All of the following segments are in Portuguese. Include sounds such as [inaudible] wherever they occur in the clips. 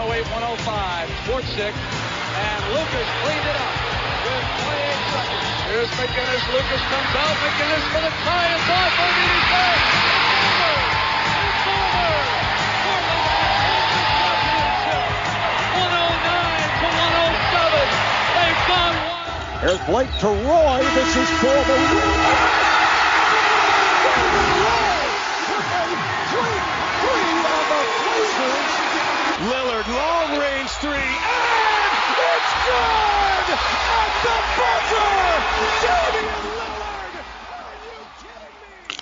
108-105. Fourth six. And Lucas cleaned it up with 28 seconds. Here's McGinnis. Lucas comes out. McGinnis for the tie. It's off. It's over. It's over. Portland has won the championship. 109 to 107. They've gone one. Here's Blake to Roy. This is for the win. Lillard, long range three, and it's good at the buzzer! Damian?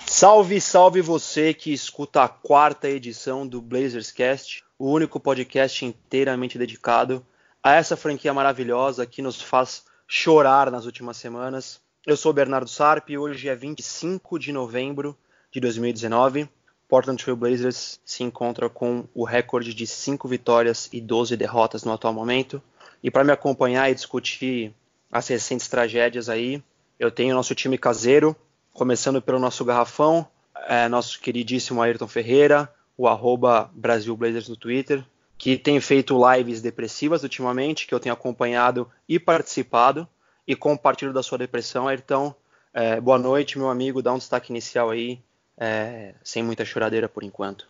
Salve, salve você que escuta a quarta edição do Blazers Cast, o único podcast inteiramente dedicado a essa franquia maravilhosa que nos faz chorar nas últimas semanas. Eu sou Bernardo Sarp e hoje é 25 de novembro de 2019. Portland Trail Blazers se encontra com o recorde de 5 vitórias e 12 derrotas no atual momento. E para me acompanhar e discutir as recentes tragédias aí, eu tenho nosso time caseiro, começando pelo nosso garrafão, é, nosso queridíssimo Ayrton Ferreira, o arroba Brasil Blazers no Twitter, que tem feito lives depressivas ultimamente, que eu tenho acompanhado e participado, e compartilho da sua depressão, Ayrton. É, boa noite, meu amigo, dá um destaque inicial aí, é, sem muita choradeira por enquanto.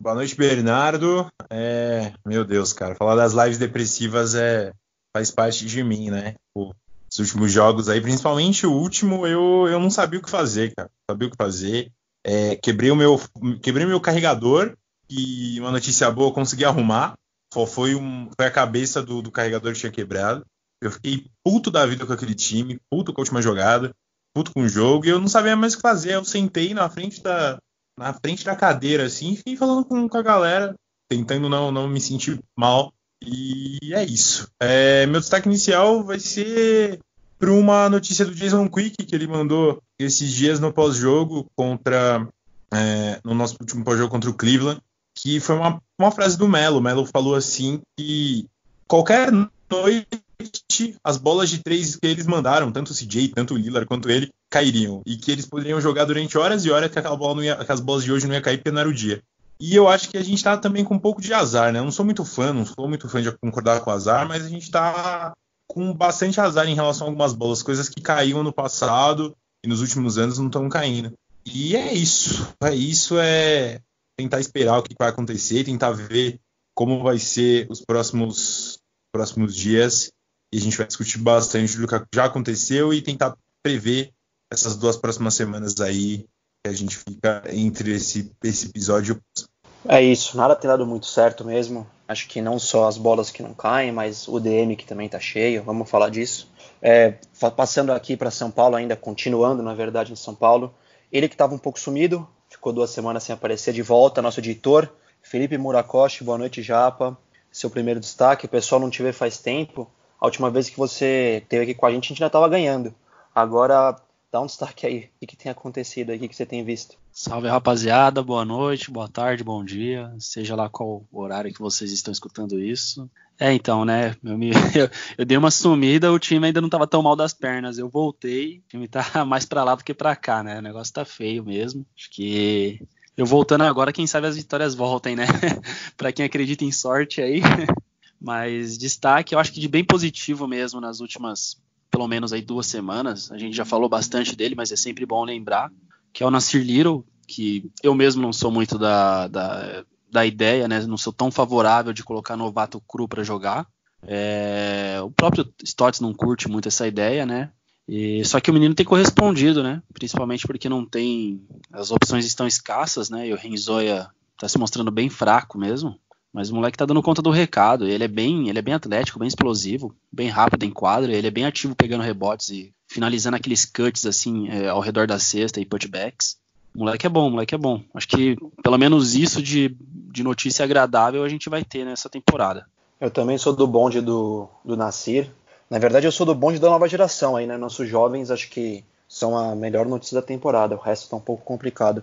Boa noite, Bernardo. É, meu Deus, cara, falar das lives depressivas é faz parte de mim, né? Os últimos jogos aí, principalmente o último, eu, eu não sabia o que fazer, cara. Sabia o que fazer. É, quebrei o meu quebrei meu carregador e uma notícia boa, consegui arrumar. Foi, um, foi a cabeça do, do carregador que tinha quebrado. Eu fiquei puto da vida com aquele time, puto com a última jogada puto com o jogo e eu não sabia mais o que fazer. Eu sentei na frente da, na frente da cadeira, assim, e fiquei falando com, com a galera, tentando não, não me sentir mal. E é isso. É, meu destaque inicial vai ser para uma notícia do Jason Quick que ele mandou esses dias no pós-jogo contra é, no nosso último pós-jogo contra o Cleveland, que foi uma, uma frase do Melo. O Melo falou assim que qualquer noite as bolas de três que eles mandaram, tanto o CJ, tanto o Lillard quanto ele, cairiam. E que eles poderiam jogar durante horas e horas que, aquela bola ia, que as bolas de hoje não ia cair porque não era o dia. E eu acho que a gente tá também com um pouco de azar, né? Eu não sou muito fã, não sou muito fã de concordar com o azar, mas a gente tá com bastante azar em relação a algumas bolas, coisas que caíam no passado e nos últimos anos não estão caindo. E é isso. É isso, é tentar esperar o que vai acontecer, tentar ver como vai ser os próximos próximos dias e a gente vai discutir bastante do que já aconteceu e tentar prever essas duas próximas semanas aí que a gente fica entre esse, esse episódio. É isso, nada tem dado muito certo mesmo. Acho que não só as bolas que não caem, mas o DM que também tá cheio, vamos falar disso. É, passando aqui para São Paulo ainda, continuando na verdade em São Paulo, ele que estava um pouco sumido, ficou duas semanas sem aparecer de volta, nosso editor, Felipe Murakoshi, boa noite Japa, seu primeiro destaque, o pessoal não te vê faz tempo, a última vez que você esteve aqui com a gente, a gente ainda estava ganhando. Agora, dá um destaque aí. O que, tem acontecido aí? O que, você tem visto? Salve, rapaziada. Boa noite, boa tarde, bom dia. Seja lá qual horário que vocês estão escutando isso. É, então, né? Eu, me, [laughs] eu, dei uma sumida, o time ainda não estava tão mal das pernas. Eu voltei, o time tá [laughs] mais para lá do que para cá, né? O negócio tá feio mesmo. Acho que eu voltando agora, quem sabe as vitórias voltem, né? [laughs] para quem acredita em sorte aí. Mas destaque, eu acho que de bem positivo mesmo nas últimas, pelo menos aí duas semanas. A gente já falou bastante dele, mas é sempre bom lembrar que é o Nasir Little, que eu mesmo não sou muito da, da, da ideia, né? Não sou tão favorável de colocar novato cru para jogar. É, o próprio Stotts não curte muito essa ideia, né? E, só que o menino tem correspondido, né? Principalmente porque não tem. As opções estão escassas, né? E o Renzoia está se mostrando bem fraco mesmo. Mas o moleque tá dando conta do recado. Ele é bem, ele é bem atlético, bem explosivo, bem rápido em quadra. Ele é bem ativo pegando rebotes e finalizando aqueles cuts assim é, ao redor da cesta e putbacks. Moleque é bom, moleque é bom. Acho que pelo menos isso de, de notícia agradável a gente vai ter nessa temporada. Eu também sou do bonde do, do Nasir. Na verdade, eu sou do bonde da nova geração aí, né? Nossos jovens acho que são a melhor notícia da temporada. O resto tá um pouco complicado.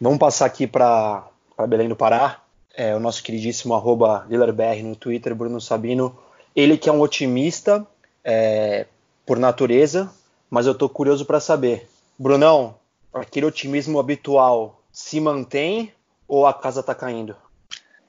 Vamos passar aqui para Belém do Pará é, o nosso queridíssimo arroba LillerBR no Twitter, Bruno Sabino. Ele que é um otimista é, por natureza, mas eu estou curioso para saber. Brunão, aquele otimismo habitual se mantém ou a casa está caindo?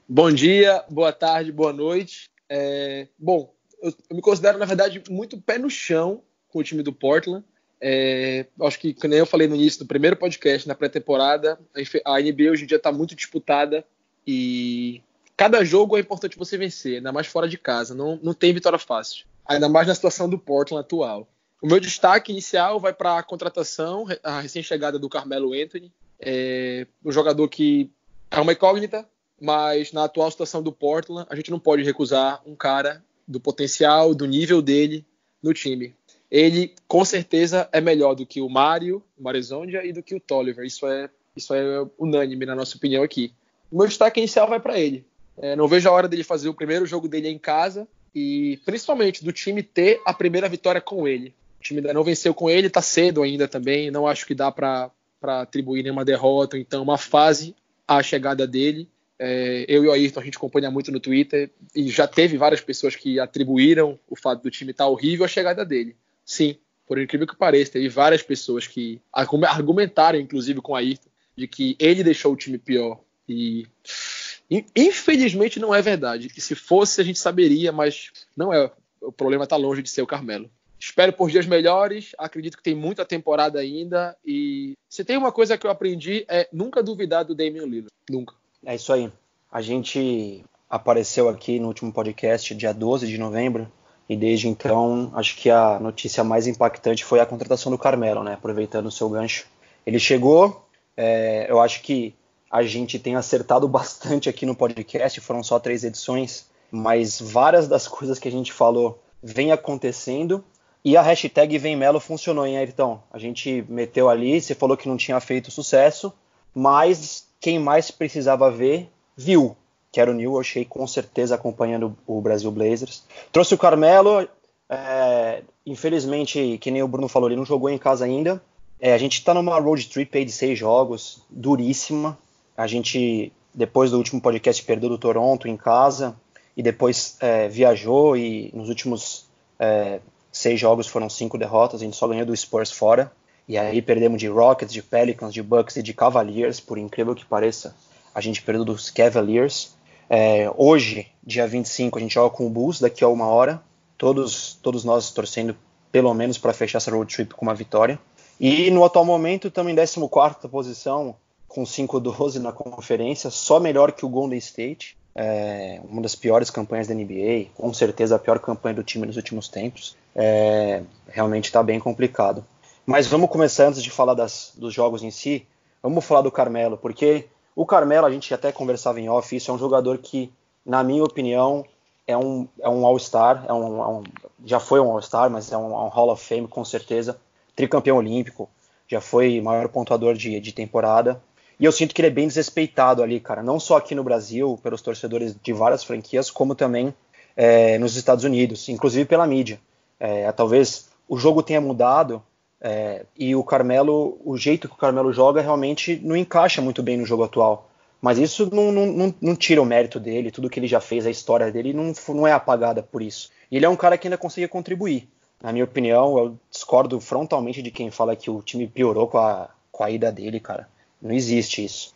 Bom dia, boa tarde, boa noite. É, bom, eu, eu, me considero, na verdade, muito pé no chão com o time do Portland. É, acho que, como eu falei no início do primeiro podcast, na pré-temporada, a NBA hoje em dia está muito disputada e cada jogo é importante você vencer, ainda mais fora de casa. Não, não tem vitória fácil, ainda mais na situação do Portland atual. O meu destaque inicial vai para a contratação, a recém-chegada do Carmelo Anthony, é um jogador que é uma incógnita, mas na atual situação do Portland, a gente não pode recusar um cara do potencial, do nível dele no time. Ele, com certeza, é melhor do que o Mário, o Marizondia e do que o Tolliver. Isso é, isso é unânime, na nossa opinião aqui. O meu destaque inicial vai para ele. É, não vejo a hora dele fazer o primeiro jogo dele em casa e, principalmente, do time ter a primeira vitória com ele. O time ainda não venceu com ele, está cedo ainda também. Não acho que dá para atribuir nenhuma derrota, então, uma fase à chegada dele. É, eu e o Ayrton a gente acompanha muito no Twitter e já teve várias pessoas que atribuíram o fato do time estar tá horrível à chegada dele. Sim, por incrível que pareça, teve várias pessoas que argumentaram, inclusive com o Ayrton, de que ele deixou o time pior. E infelizmente não é verdade. E se fosse, a gente saberia, mas não é. O problema está longe de ser o Carmelo. Espero por dias melhores. Acredito que tem muita temporada ainda. E se tem uma coisa que eu aprendi é nunca duvidar do Damian Lillard. Nunca. É isso aí. A gente apareceu aqui no último podcast, dia 12 de novembro, e desde então acho que a notícia mais impactante foi a contratação do Carmelo, né? Aproveitando o seu gancho. Ele chegou, é, eu acho que a gente tem acertado bastante aqui no podcast, foram só três edições, mas várias das coisas que a gente falou vem acontecendo. E a hashtag Vem Melo funcionou, hein, Ayrton? A gente meteu ali, você falou que não tinha feito sucesso, mas quem mais precisava ver, viu, que era o New O'Shea, com certeza acompanhando o Brasil Blazers. Trouxe o Carmelo, é, infelizmente, que nem o Bruno falou, ele não jogou em casa ainda. É, a gente está numa road trip aí de seis jogos, duríssima. A gente, depois do último podcast, perdeu do Toronto em casa e depois é, viajou e nos últimos é, seis jogos foram cinco derrotas, a gente só ganhou do Spurs fora. E aí perdemos de Rockets, de Pelicans, de Bucks e de Cavaliers, por incrível que pareça. A gente perdeu dos Cavaliers. É, hoje, dia 25, a gente joga com o Bulls daqui a uma hora. Todos, todos nós torcendo pelo menos para fechar essa road trip com uma vitória. E no atual momento estamos em 14 posição, com 5-12 na conferência, só melhor que o Golden State. É, uma das piores campanhas da NBA, com certeza a pior campanha do time nos últimos tempos. É, realmente está bem complicado. Mas vamos começar antes de falar das, dos jogos em si. Vamos falar do Carmelo, porque o Carmelo, a gente até conversava em off, isso é um jogador que, na minha opinião, é um, é um All-Star, é um, é um, já foi um All-Star, mas é um, um, Hall of Fame com certeza. Tricampeão olímpico, já foi maior pontuador de, de temporada. E eu sinto que ele é bem desrespeitado ali, cara. Não só aqui no Brasil, pelos torcedores de várias franquias, como também é, nos Estados Unidos, inclusive pela mídia. É, talvez o jogo tenha mudado, é, e o Carmelo, o jeito que o Carmelo joga realmente não encaixa muito bem no jogo atual. Mas isso não, não, não tira o mérito dele, tudo que ele já fez, a história dele não, não é apagada por isso. E ele é um cara que ainda consegue contribuir. Na minha opinião, eu discordo frontalmente de quem fala que o time piorou com a, com a ida dele, cara. Não existe isso.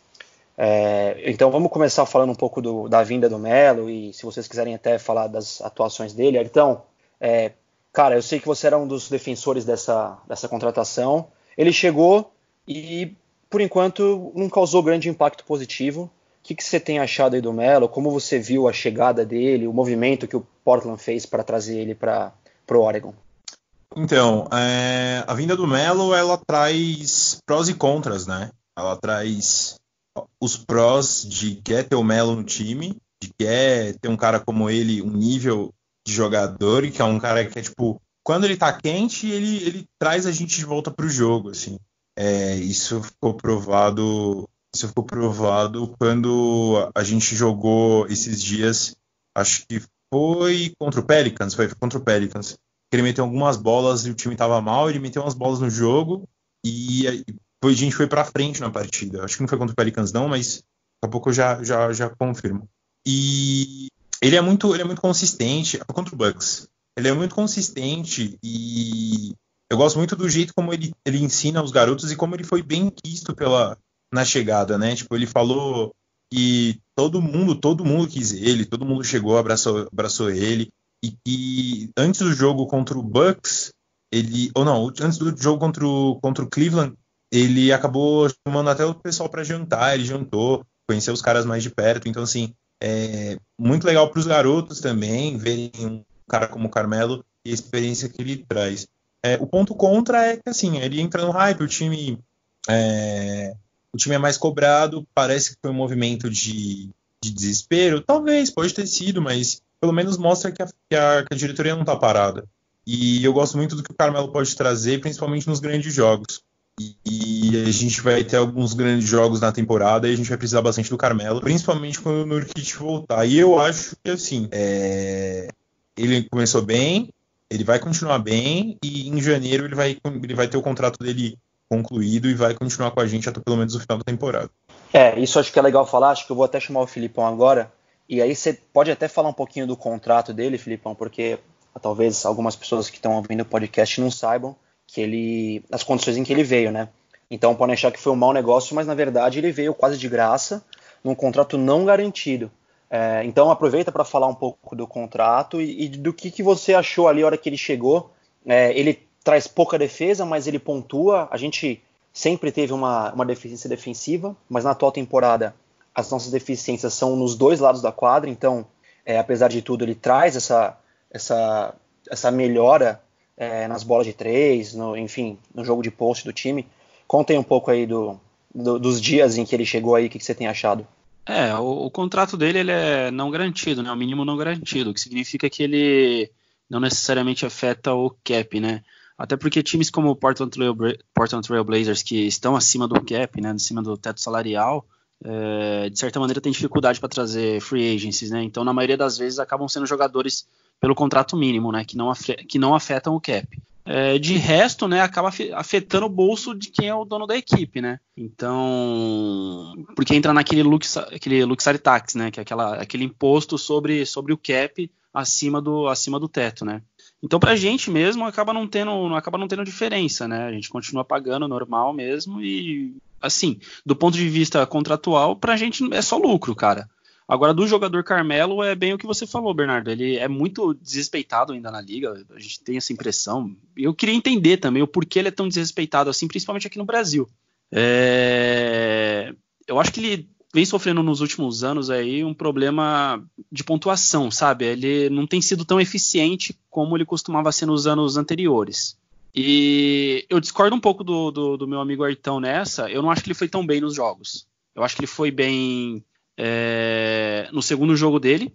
É, então vamos começar falando um pouco do, da vinda do Melo e se vocês quiserem até falar das atuações dele. Então, é, Cara, eu sei que você era um dos defensores dessa, dessa contratação. Ele chegou e, por enquanto, não causou grande impacto positivo. O que, que você tem achado aí do Melo? Como você viu a chegada dele, o movimento que o Portland fez para trazer ele para o Oregon? Então, é, a vinda do Melo ela traz prós e contras, né? Ela traz os prós de quer ter o Melo no time, de quer ter um cara como ele, um nível de jogador e que é um cara que é tipo quando ele tá quente ele, ele traz a gente de volta pro jogo assim. É, isso ficou provado isso ficou provado quando a gente jogou esses dias acho que foi contra o Pelicans foi contra o Pelicans ele meteu algumas bolas e o time tava mal ele meteu umas bolas no jogo e a gente foi para frente na partida acho que não foi contra o Pelicans não mas daqui a pouco eu já já já confirmo e ele é muito, ele é muito consistente contra o Bucks. Ele é muito consistente e eu gosto muito do jeito como ele, ele ensina os garotos e como ele foi bem quisto pela na chegada, né? Tipo, ele falou que todo mundo, todo mundo quis ele, todo mundo chegou, abraçou, abraçou ele, e que antes do jogo contra o Bucks, ele, ou não, antes do jogo contra o, contra o Cleveland, ele acabou chamando até o pessoal para jantar, ele jantou, conheceu os caras mais de perto, então assim, é muito legal para os garotos também verem um cara como o Carmelo e a experiência que ele traz. É, o ponto contra é que assim, ele entra no hype, o time é, o time é mais cobrado, parece que foi um movimento de, de desespero, talvez, pode ter sido, mas pelo menos mostra que a, que a, que a diretoria não está parada. E eu gosto muito do que o Carmelo pode trazer, principalmente nos grandes jogos. E, a gente vai ter alguns grandes jogos na temporada e a gente vai precisar bastante do Carmelo, principalmente quando o Nurkic voltar. E eu acho que assim, é... ele começou bem, ele vai continuar bem e em janeiro ele vai, ele vai ter o contrato dele concluído e vai continuar com a gente até pelo menos o final da temporada. É, isso acho que é legal falar, acho que eu vou até chamar o Filipão agora, e aí você pode até falar um pouquinho do contrato dele, Filipão, porque talvez algumas pessoas que estão ouvindo o podcast não saibam que ele as condições em que ele veio, né? Então podem achar que foi um mau negócio, mas na verdade ele veio quase de graça, num contrato não garantido. É, então aproveita para falar um pouco do contrato e, e, do que, que você achou ali a hora que ele chegou. É, ele traz pouca defesa, mas ele pontua. A gente sempre teve uma, uma deficiência defensiva, mas na atual temporada as nossas deficiências são nos dois lados da quadra, então, é, apesar de tudo, ele traz essa, essa, essa melhora é, nas bolas de três, no, enfim, no jogo de post do time. Contem um pouco aí do, do, dos dias em que ele chegou aí, o que, que você tem achado? É, o, o, contrato dele ele é não garantido, né? O mínimo não garantido, o que significa que ele não necessariamente afeta o cap, né? Até porque times como o Portland Trail, Portland Trail Blazers, que estão acima do cap, né, acima do teto salarial, é, de certa maneira tem dificuldade para trazer free agencies, né? Então, na maioria das vezes, acabam sendo jogadores pelo contrato mínimo, né? Que não, que não afetam o cap. É, de resto, né, acaba afetando o bolso de quem é o dono da equipe, né? Então, porque entra naquele lux, aquele luxury tax, né, que é aquela, aquele imposto sobre, sobre o cap acima do, acima do teto, né? Então, para a gente mesmo, acaba não tendo, acaba não tendo diferença, né? A gente continua pagando normal mesmo e, assim, do ponto de vista contratual, para a gente é só lucro, cara. Agora, do jogador Carmelo, é bem o que você falou, Bernardo. Ele é muito desrespeitado ainda na liga, a gente tem essa impressão. Eu queria entender também o porquê ele é tão desrespeitado assim, principalmente aqui no Brasil. É... Eu acho que ele vem sofrendo nos últimos anos aí um problema de pontuação, sabe? Ele não tem sido tão eficiente como ele costumava ser nos anos anteriores. E eu discordo um pouco do, do, do meu amigo Artão nessa. Eu não acho que ele foi tão bem nos jogos. Eu acho que ele foi bem é, no segundo jogo dele,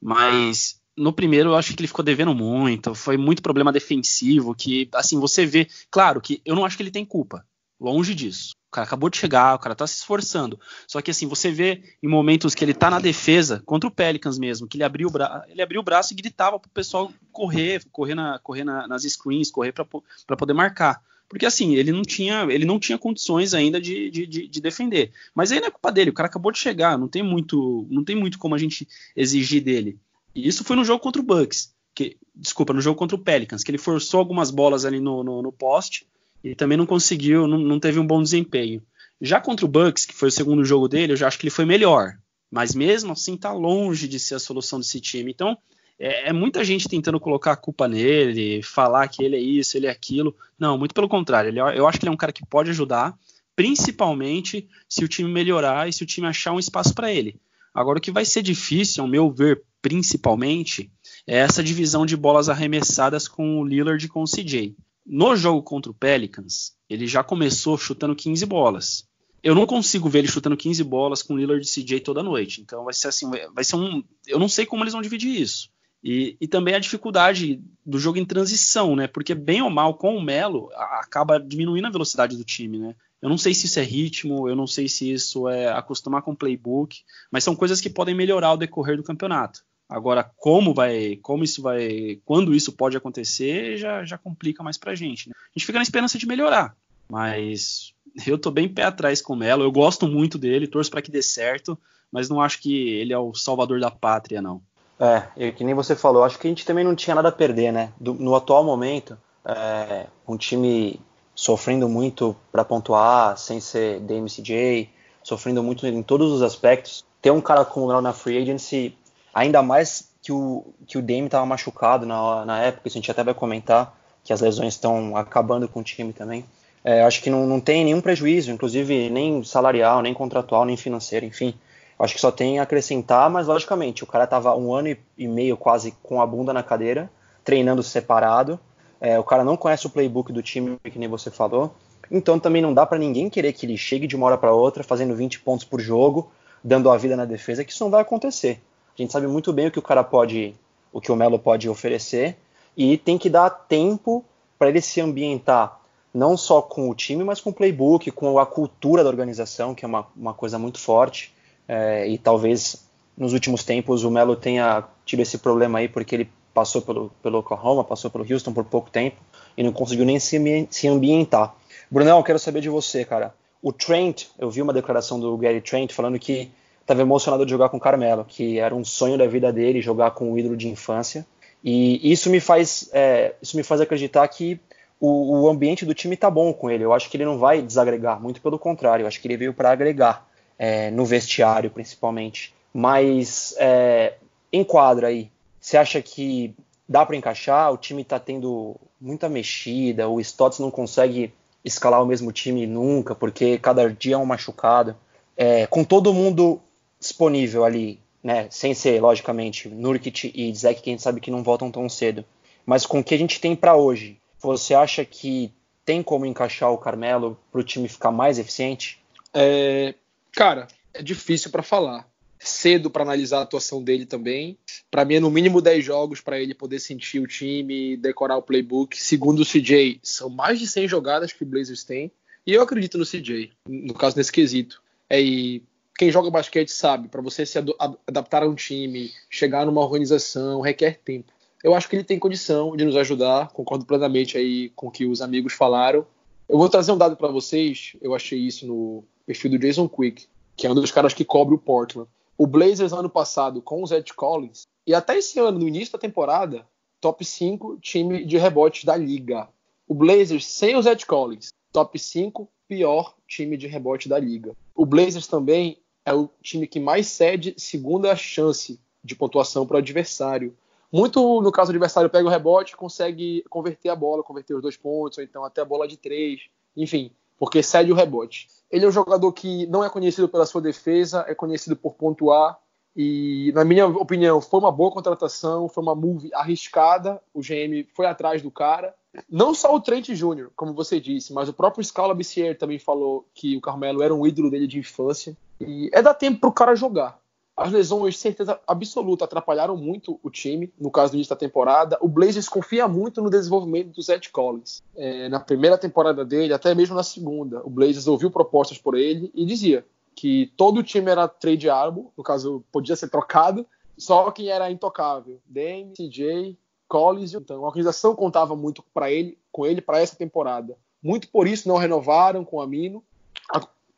mas no primeiro eu acho que ele ficou devendo muito, foi muito problema defensivo, que assim, você vê, claro que eu não acho que ele tem culpa, longe disso. O cara acabou de chegar, o cara tá se esforçando. Só que assim, você vê em momentos que ele tá na defesa, contra o Pelicans mesmo, que ele abriu o, ele abriu o braço e gritava pro pessoal correr, correr, na, correr na, nas screens, correr para poder marcar. Porque assim, ele não tinha, ele não tinha condições ainda de, de, de, de, defender. Mas aí não é culpa dele, o cara acabou de chegar, não tem muito, não tem muito como a gente exigir dele. E isso foi no jogo contra o Bucks, que, desculpa, no jogo contra o Pelicans, que ele forçou algumas bolas ali no, no, no poste e também não conseguiu, não, não teve um bom desempenho. Já contra o Bucks, que foi o segundo jogo dele, eu já acho que ele foi melhor. Mas mesmo assim tá longe de ser a solução desse time. Então, é, é, muita gente tentando colocar a culpa nele, falar que ele é isso, ele é aquilo. Não, muito pelo contrário. Ele, eu acho que ele é um cara que pode ajudar, principalmente se o time melhorar e se o time achar um espaço para ele. Agora, o que vai ser difícil, ao meu ver, principalmente, é essa divisão de bolas arremessadas com o Lillard e com o CJ. No jogo contra o Pelicans, ele já começou chutando 15 bolas. Eu não consigo ver ele chutando 15 bolas com o Lillard e CJ toda noite. Então vai ser assim, vai ser um, eu não sei como eles vão dividir isso. E, e, também a dificuldade do jogo em transição, né? Porque bem ou mal com o Melo acaba diminuindo a velocidade do time, né? Eu não sei se isso é ritmo, eu não sei se isso é acostumar com o playbook, mas são coisas que podem melhorar ao decorrer do campeonato. Agora, como vai, como isso vai, quando isso pode acontecer, já, já complica mais pra gente. Né? A gente fica na esperança de melhorar, mas eu tô bem pé atrás com o Melo. Eu gosto muito dele, torço para que dê certo, mas não acho que ele é o salvador da pátria, não. É, que nem você falou, acho que a gente também não tinha nada a perder, né? Do, no atual momento, é, um time sofrendo muito para pontuar, sem ser DMCJ, sofrendo muito em todos os aspectos. Ter um cara como o na free agency, ainda mais que o, que o Dame estava machucado na, na época, isso a gente até vai comentar, que as lesões estão acabando com o time também. É, acho que não, não tem nenhum prejuízo, inclusive nem salarial, nem contratual, nem financeiro, enfim. Acho que só tem a acrescentar, mas logicamente, o cara estava um ano e meio quase com a bunda na cadeira, treinando separado. É, o cara não conhece o playbook do time, que nem você falou. Então também não dá para ninguém querer que ele chegue de uma hora para outra fazendo 20 pontos por jogo, dando a vida na defesa, que isso não vai acontecer. A gente sabe muito bem o que o cara pode, o que o Melo pode oferecer, e tem que dar tempo para ele se ambientar não só com o time, mas com o playbook, com a cultura da organização, que é uma, uma coisa muito forte. É, e talvez nos últimos tempos o Melo tenha tido esse problema aí, porque ele passou pelo, pelo Oklahoma, passou pelo Houston por pouco tempo e não conseguiu nem se, se ambientar. Brunão, quero saber de você, cara. O Trent, eu vi uma declaração do Gary Trent falando que estava emocionado de jogar com o Carmelo, que era um sonho da vida dele jogar com o ídolo de infância. E isso me faz, é, isso me faz acreditar que o, o, ambiente do time tá bom com ele. Eu acho que ele não vai desagregar, muito pelo contrário. Eu acho que ele veio para agregar é, no vestiário, principalmente. Mas é, enquadra aí. Você acha que dá para encaixar? O time está tendo muita mexida. O Stotts não consegue escalar o mesmo time nunca, porque cada dia é um machucado. É, com todo mundo disponível ali, né? Sem ser, logicamente, Nurkic e Zeke, que a gente sabe que não voltam tão cedo. Mas com o que a gente tem para hoje, você acha que tem como encaixar o Carmelo para o time ficar mais eficiente? É, cara, é difícil para falar. Cedo para analisar a atuação dele também. Para mim é no mínimo 10 jogos para ele poder sentir o time, decorar o playbook. Segundo o CJ, são mais de 100 jogadas que o Blazers tem. E eu acredito no CJ, no caso nesse quesito. É, e quem joga basquete sabe, para você se adaptar a um time, chegar numa organização, requer tempo. Eu acho que ele tem condição de nos ajudar, concordo plenamente aí com o que os amigos falaram. Eu vou trazer um dado para vocês, eu achei isso no perfil do Jason Quick, que é um dos caras que cobre o Portland. O Blazers ano passado com o Zed Collins, e até esse ano, no início da temporada, top 5 time de rebotes da liga. O Blazers sem o Zed Collins, top 5 pior time de rebote da liga. O Blazers também é o time que mais cede segunda chance de pontuação para o adversário. Muito no caso do adversário pega o rebote, consegue converter a bola, converter os dois pontos, ou então até a bola de três, enfim, porque cede o rebote. Ele é um jogador que não é conhecido pela sua defesa, é conhecido por pontuar. E, na minha opinião, foi uma boa contratação, foi uma move arriscada. O GM foi atrás do cara. Não só o Trent Jr., como você disse, mas o próprio Scala Bissier também falou que o Carmelo era um ídolo dele de infância. E é dar tempo para o cara jogar. As lesões, certeza absoluta, atrapalharam muito o time, no caso do início da temporada. O Blazers confia muito no desenvolvimento do Zed Collins. É, na primeira temporada dele, até mesmo na segunda, o Blazers ouviu propostas por ele e dizia que todo o time era tradeable, no caso, podia ser trocado, só quem era intocável. Dame, CJ, Collins. Então, a organização contava muito para ele, com ele para essa temporada. Muito por isso não renovaram com o Amino.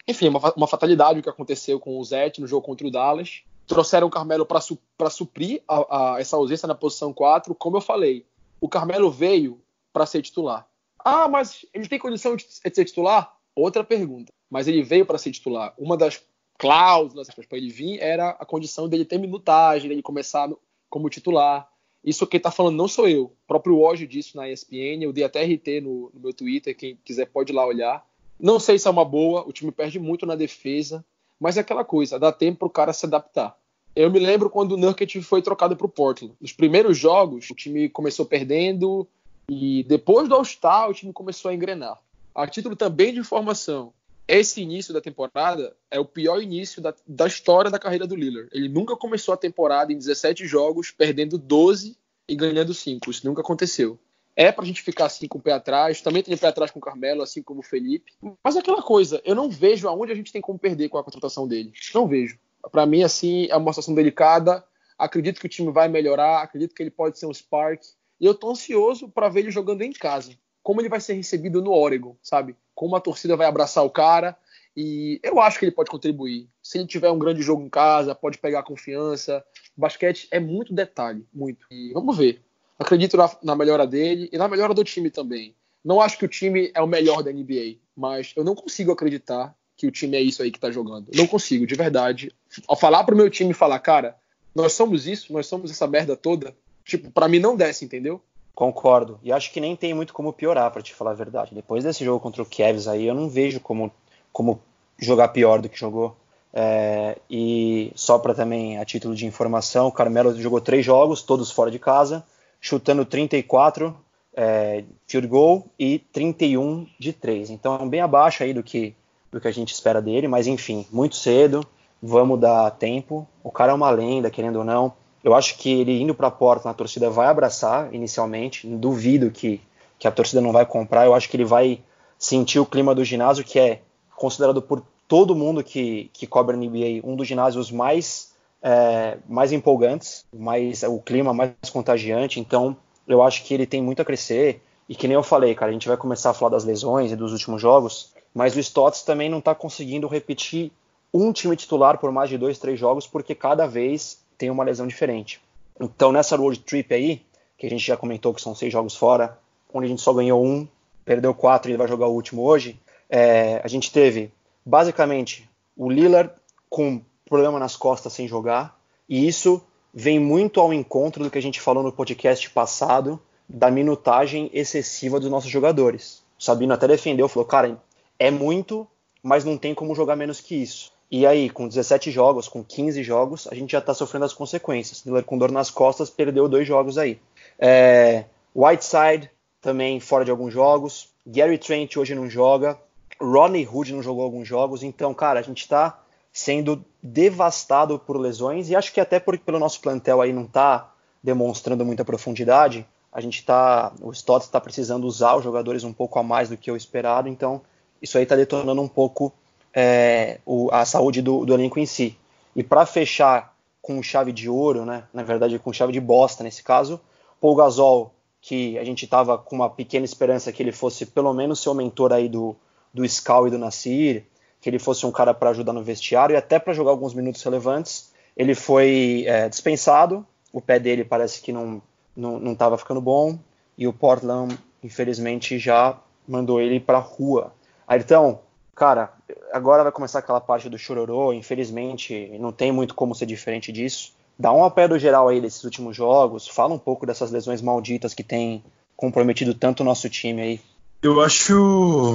Enfim, uma, uma fatalidade o que aconteceu com o Zete no jogo contra o Dallas trouxeram o Carmelo para su suprir a, a, essa ausência na posição 4. Como eu falei, o Carmelo veio para ser titular. Ah, mas ele tem condição de ser titular? Outra pergunta. Mas ele veio para ser titular. Uma das cláusulas para ele vir era a condição dele ter minutagem, dele começar como titular. Isso quem está falando não sou eu. O próprio Ojo disse na ESPN. Eu dei até RT no, no meu Twitter. Quem quiser pode ir lá olhar. Não sei se é uma boa. O time perde muito na defesa. Mas é aquela coisa, dá tempo para o cara se adaptar. Eu me lembro quando o Nurkic foi trocado para o Portland. Nos primeiros jogos, o time começou perdendo e depois do All-Star, o time começou a engrenar. A título também de informação, esse início da temporada é o pior início da, da história da carreira do Lillard. Ele nunca começou a temporada em 17 jogos, perdendo 12 e ganhando 5. Isso nunca aconteceu. É pra gente ficar assim com o pé atrás. Também tem o pé atrás com o Carmelo, assim como o Felipe. Mas é aquela coisa, eu não vejo aonde a gente tem como perder com a contratação dele. Não vejo. Para mim, assim, é uma situação delicada. Acredito que o time vai melhorar, acredito que ele pode ser um spark. E eu tô ansioso para ver ele jogando em casa. Como ele vai ser recebido no Oregon, sabe? Como a torcida vai abraçar o cara. E eu acho que ele pode contribuir. Se ele tiver um grande jogo em casa, pode pegar confiança. Basquete é muito detalhe, muito. E vamos ver. Acredito na, na melhora dele e na melhora do time também. Não acho que o time é o melhor da NBA, mas eu não consigo acreditar que o time é isso aí que tá jogando. Não consigo, de verdade. Ao falar pro meu time falar, cara, nós somos isso, nós somos essa merda toda, tipo, para mim não desce, entendeu? Concordo. E acho que nem tem muito como piorar, para te falar a verdade. Depois desse jogo contra o Cavs aí, eu não vejo como, como jogar pior do que jogou. É, e só para também a título de informação, o Carmelo jogou três jogos, todos fora de casa, chutando 34 é, field goal e 31 de três. Então bem abaixo aí do que do que a gente espera dele, mas enfim, muito cedo, vamos dar tempo. O cara é uma lenda, querendo ou não. Eu acho que ele indo para a porta, a torcida vai abraçar inicialmente. Duvido que, que a torcida não vai comprar. Eu acho que ele vai sentir o clima do ginásio, que é considerado por todo mundo que, que cobre NBA um dos ginásios mais, é, mais empolgantes, mais, o clima mais contagiante. Então, eu acho que ele tem muito a crescer. E que nem eu falei, cara, a gente vai começar a falar das lesões e dos últimos jogos, mas o Stotts também não está conseguindo repetir um time titular por mais de dois, três jogos, porque cada vez tem uma lesão diferente. Então, nessa road trip aí, que a gente já comentou que são seis jogos fora, onde a gente só ganhou um, perdeu quatro e vai jogar o último hoje, é, a gente teve basicamente o Lillard com problema nas costas sem jogar, e isso vem muito ao encontro do que a gente falou no podcast passado, da minutagem excessiva dos nossos jogadores. O Sabino até defendeu, falou, cara, é muito, mas não tem como jogar menos que isso. E aí, com 17 jogos, com 15 jogos, a gente já está sofrendo as consequências. Lillard com dor nas costas, perdeu dois jogos aí. É, Whiteside também fora de alguns jogos. Gary Trent hoje não joga. Ronnie Hood não jogou alguns jogos, então, cara, a gente está sendo devastado por lesões e acho que até por, pelo nosso plantel aí não está demonstrando muita profundidade, a gente está, o Stotts está precisando usar os jogadores um pouco a mais do que o esperado, então isso aí está detonando um pouco é, o, a saúde do, do, elenco em si. E para fechar com chave de ouro, né, na verdade com chave de bosta nesse caso, Paul Gasol, que a gente estava com uma pequena esperança que ele fosse pelo menos ser o mentor aí do, do Scal e do Nasir, que ele fosse um cara para ajudar no vestiário e até para jogar alguns minutos relevantes. Ele foi é, dispensado, o pé dele parece que não não estava ficando bom e o Portland, infelizmente, já mandou ele para rua. Então, cara, agora vai começar aquela parte do chororô, infelizmente, não tem muito como ser diferente disso. Dá um apé do geral aí desses últimos jogos, fala um pouco dessas lesões malditas que tem comprometido tanto o nosso time aí. Eu acho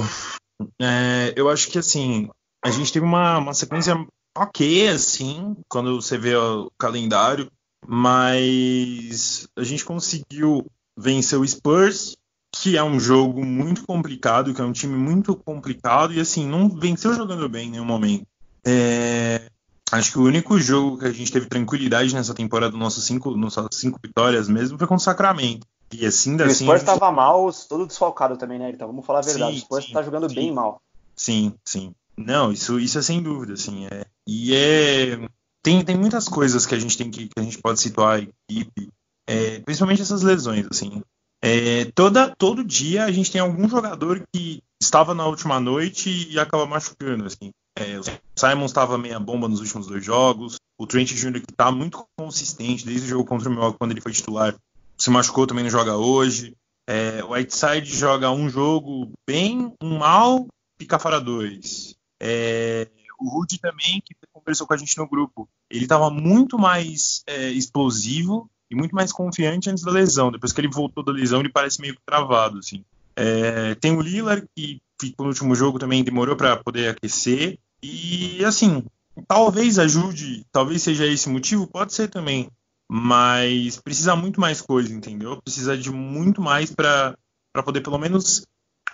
é, eu acho que assim, a gente teve uma, uma sequência ok, assim, quando você vê o calendário, mas a gente conseguiu vencer o Spurs, que é um jogo muito complicado, que é um time muito complicado, e assim, não venceu jogando bem em nenhum momento. É, acho que o único jogo que a gente teve tranquilidade nessa temporada, nossas cinco, nossas cinco vitórias mesmo, foi com o Sacramento. E assim, da, o Spurs estava gente... mal, todo desfalcado também, né? Então, vamos falar a verdade. Sim, o Spurs está jogando sim. bem mal. Sim, sim. Não, isso, isso é sem dúvida, assim. É, e é. Tem, tem muitas coisas que a gente tem que, que a gente pode situar a equipe, é, principalmente essas lesões, assim. É, toda, todo dia a gente tem algum jogador que estava na última noite e acaba machucando, assim. É, o Simon estava meia bomba nos últimos dois jogos. O Trent Jr. que está muito consistente desde o jogo contra o Milwaukee quando ele foi titular se machucou, também não joga hoje. É, o Whiteside joga um jogo bem, um mal, fica fora dois. É, o Rudy também, que conversou com a gente no grupo, ele estava muito mais é, explosivo e muito mais confiante antes da lesão. Depois que ele voltou da lesão, ele parece meio travado, assim. É, tem o Lillard, que ficou no último jogo também, demorou para poder aquecer. E, assim, talvez ajude, talvez seja esse motivo, pode ser também mas precisa muito mais coisa, entendeu? Precisa de muito mais para poder pelo menos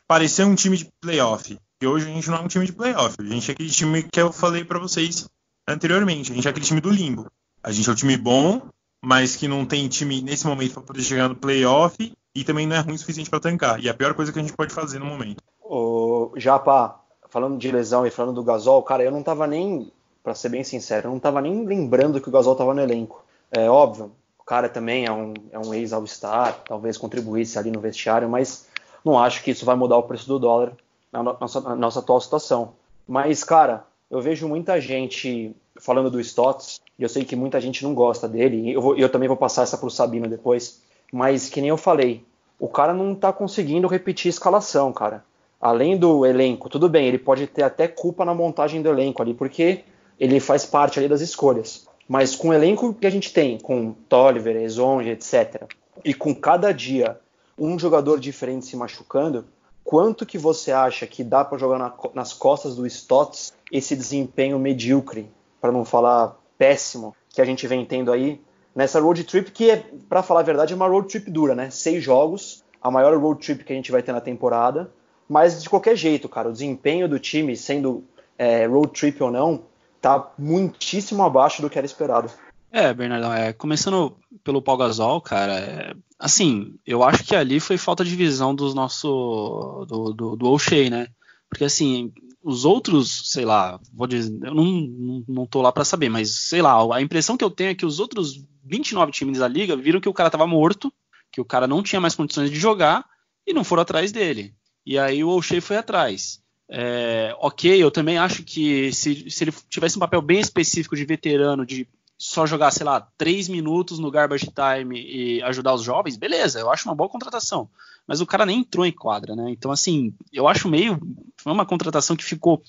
parecer um time de playoff. E hoje a gente não é um time de playoff, a gente é aquele time que eu falei para vocês anteriormente, a gente é aquele time do limbo. A gente é um time bom, mas que não tem time nesse momento para poder chegar no playoff e também não é ruim o suficiente para tancar. E é a pior coisa que a gente pode fazer no momento. O Japa, falando de lesão e falando do Gasol, cara, eu não tava nem, para ser bem sincero, eu não tava nem lembrando que o Gasol tava no elenco. É óbvio, o cara também é um, é um ex-All-Star, talvez contribuísse ali no vestiário, mas não acho que isso vai mudar o preço do dólar na nossa, na nossa atual situação. Mas, cara, eu vejo muita gente falando do Stotts, e eu sei que muita gente não gosta dele, e eu, vou, eu também vou passar essa pro Sabino depois, mas que nem eu falei, o cara não tá conseguindo repetir a escalação, cara. além do elenco, tudo bem, ele pode ter até culpa na montagem do elenco ali, porque ele faz parte ali das escolhas. Mas com o elenco que a gente tem, com Tolliver, Ezonge, etc., e com cada dia um jogador diferente se machucando, quanto que você acha que dá para jogar na, nas costas do Stotts esse desempenho medíocre, para não falar péssimo, que a gente vem tendo aí nessa road trip, que, é, para falar a verdade, é uma road trip dura, né? Seis jogos, a maior road trip que a gente vai ter na temporada, mas de qualquer jeito, cara, o desempenho do time, sendo é, road trip ou não, tá muitíssimo abaixo do que era esperado. É, Bernardão, é, começando pelo Paul Gasol, cara, é, assim, eu acho que ali foi falta de visão dos nosso do, do, do O'Shea, né? Porque assim, os outros, sei lá, vou dizer, eu não, não, tô lá para saber, mas sei lá, a impressão que eu tenho é que os outros 29 times da liga viram que o cara tava morto, que o cara não tinha mais condições de jogar e não foram atrás dele. E aí o O'Shea foi atrás. É, ok, eu também acho que se, se, ele tivesse um papel bem específico de veterano, de só jogar, sei lá, três minutos no garbage time e ajudar os jovens, beleza, eu acho uma boa contratação. Mas o cara nem entrou em quadra, né? Então, assim, eu acho meio. Foi uma contratação que ficou.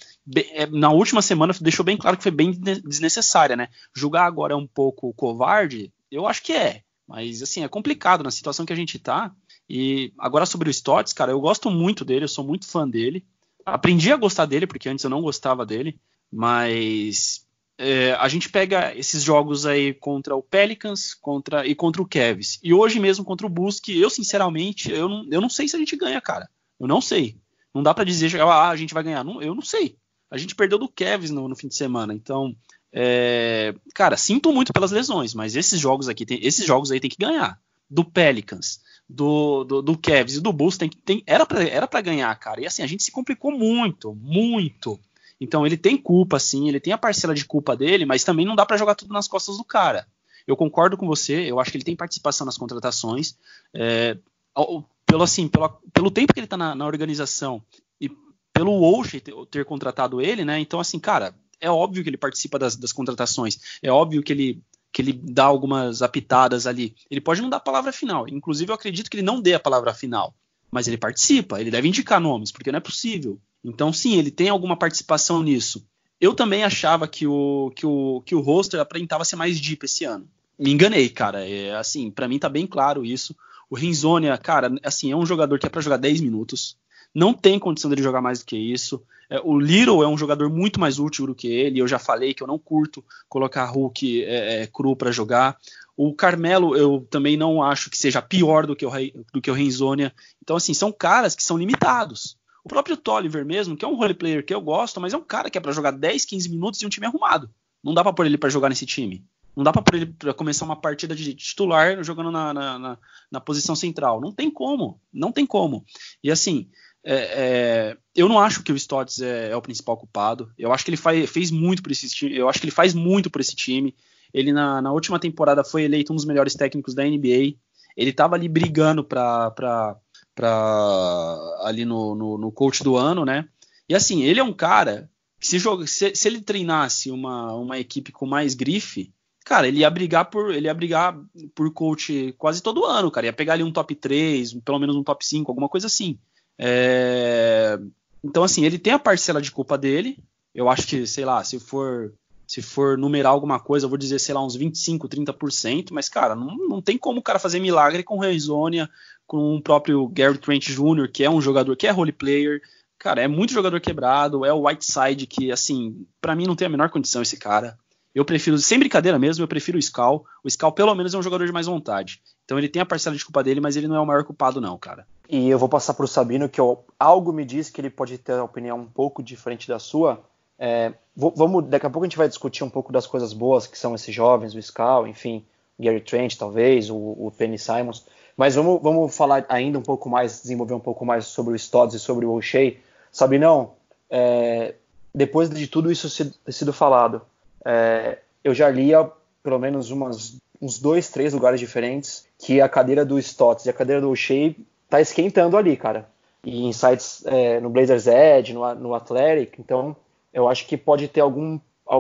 É, na última semana deixou bem claro que foi bem desnecessária, né? Julgar agora é um pouco covarde, eu acho que é. Mas, assim, é complicado na situação que a gente tá. E agora sobre o Stotts, cara, eu gosto muito dele, eu sou muito fã dele. Aprendi a gostar dele, porque antes eu não gostava dele, mas é, a gente pega esses jogos aí contra o Pelicans contra, e contra o Cavs. E hoje mesmo contra o Bulls, que eu, sinceramente, eu não, eu não sei se a gente ganha, cara. Eu não sei. Não dá para dizer, ah, a gente vai ganhar. Não, eu não sei. A gente perdeu do Cavs no, no fim de semana, então... É, cara, sinto muito pelas lesões, mas esses jogos aqui, tem, esses jogos aí tem que ganhar. Do Pelicans, do, do, do Cavs e do Bulls tem, tem, era para ganhar, cara. E assim, a gente se complicou muito, muito. Então ele tem culpa, sim, ele tem a parcela de culpa dele, mas também não dá para jogar tudo nas costas do cara. Eu concordo com você, eu acho que ele tem participação nas contratações. É, pelo, assim, pelo, pelo tempo que ele tá na, na organização e pelo Walsh ter, ter, contratado ele, né? Então, assim, cara, é óbvio que ele participa das, das contratações, é óbvio que ele que ele dá algumas apitadas ali. Ele pode não dar a palavra final. Inclusive, eu acredito que ele não dê a palavra final. Mas ele participa, ele deve indicar nomes, porque não é possível. Então, sim, ele tem alguma participação nisso. Eu também achava que o, que o, que o roster aparentava ser mais deep esse ano. Me enganei, cara. É, assim, para mim tá bem claro isso. O Renzonia, cara, assim, é um jogador que é para jogar 10 minutos. Não tem condição dele jogar mais do que isso. É, o Little é um jogador muito mais útil do que ele. Eu já falei que eu não curto colocar Hulk é, é, cru para jogar. O Carmelo eu também não acho que seja pior do que o, do que o. Então, assim, são caras que são limitados. O próprio Tolliver mesmo, que é um role player que eu gosto, mas é um cara que é para jogar 10, 15 minutos e um time arrumado. Não dá para pôr ele para jogar nesse time. Não dá para pôr ele para começar uma partida de titular jogando na, na, na, na, posição central. Não tem como. Não tem como. E assim, é, é, eu não acho que o Stotts é, é, o principal culpado. Eu acho que ele faz, fez muito por esse time. Eu acho que ele faz muito por esse time. Ele na, na última temporada foi eleito um dos melhores técnicos da NBA. Ele estava ali brigando para ali no, no, no, coach do ano, né? E assim, ele é um cara que se, joga, se, se ele treinasse uma, uma equipe com mais grife, cara, ele ia brigar por ele ia brigar por coach quase todo ano, cara. Ia pegar ali um top 3, pelo menos um top 5, alguma coisa assim. É... Então, assim, ele tem a parcela de culpa dele. Eu acho que, sei lá, se for se for numerar alguma coisa, eu vou dizer, sei lá, uns 25, 30%, mas, cara, não, não tem como o cara fazer milagre com Reizonia, com o próprio Gary Trent Jr., que é um jogador que é role player. Cara, é muito jogador quebrado, é o Whiteside, que, assim, para mim não tem a menor condição esse cara. Eu prefiro, sem brincadeira mesmo, eu prefiro o Scal. O Scal, pelo menos, é um jogador de mais vontade. Então ele tem a parcela de culpa dele, mas ele não é o maior culpado, não, cara. E eu vou passar para o Sabino, que eu, algo me diz que ele pode ter uma opinião um pouco diferente da sua. É, vamos, daqui a pouco a gente vai discutir um pouco das coisas boas que são esses jovens, o Scal, enfim, Gary Trent, talvez, o, o Penny Simons. Mas vamos, vamos falar ainda um pouco mais, desenvolver um pouco mais sobre o Stodds e sobre o O'Shea. Sabinão, é, depois de tudo isso ter sido falado, é, eu já lia pelo menos umas, uns dois, três lugares diferentes que a cadeira do Stotts e a cadeira do O'Shea tá esquentando ali, cara. E em sites é, no Blazers Edge, no, no Athletic, então eu acho que pode ter algum.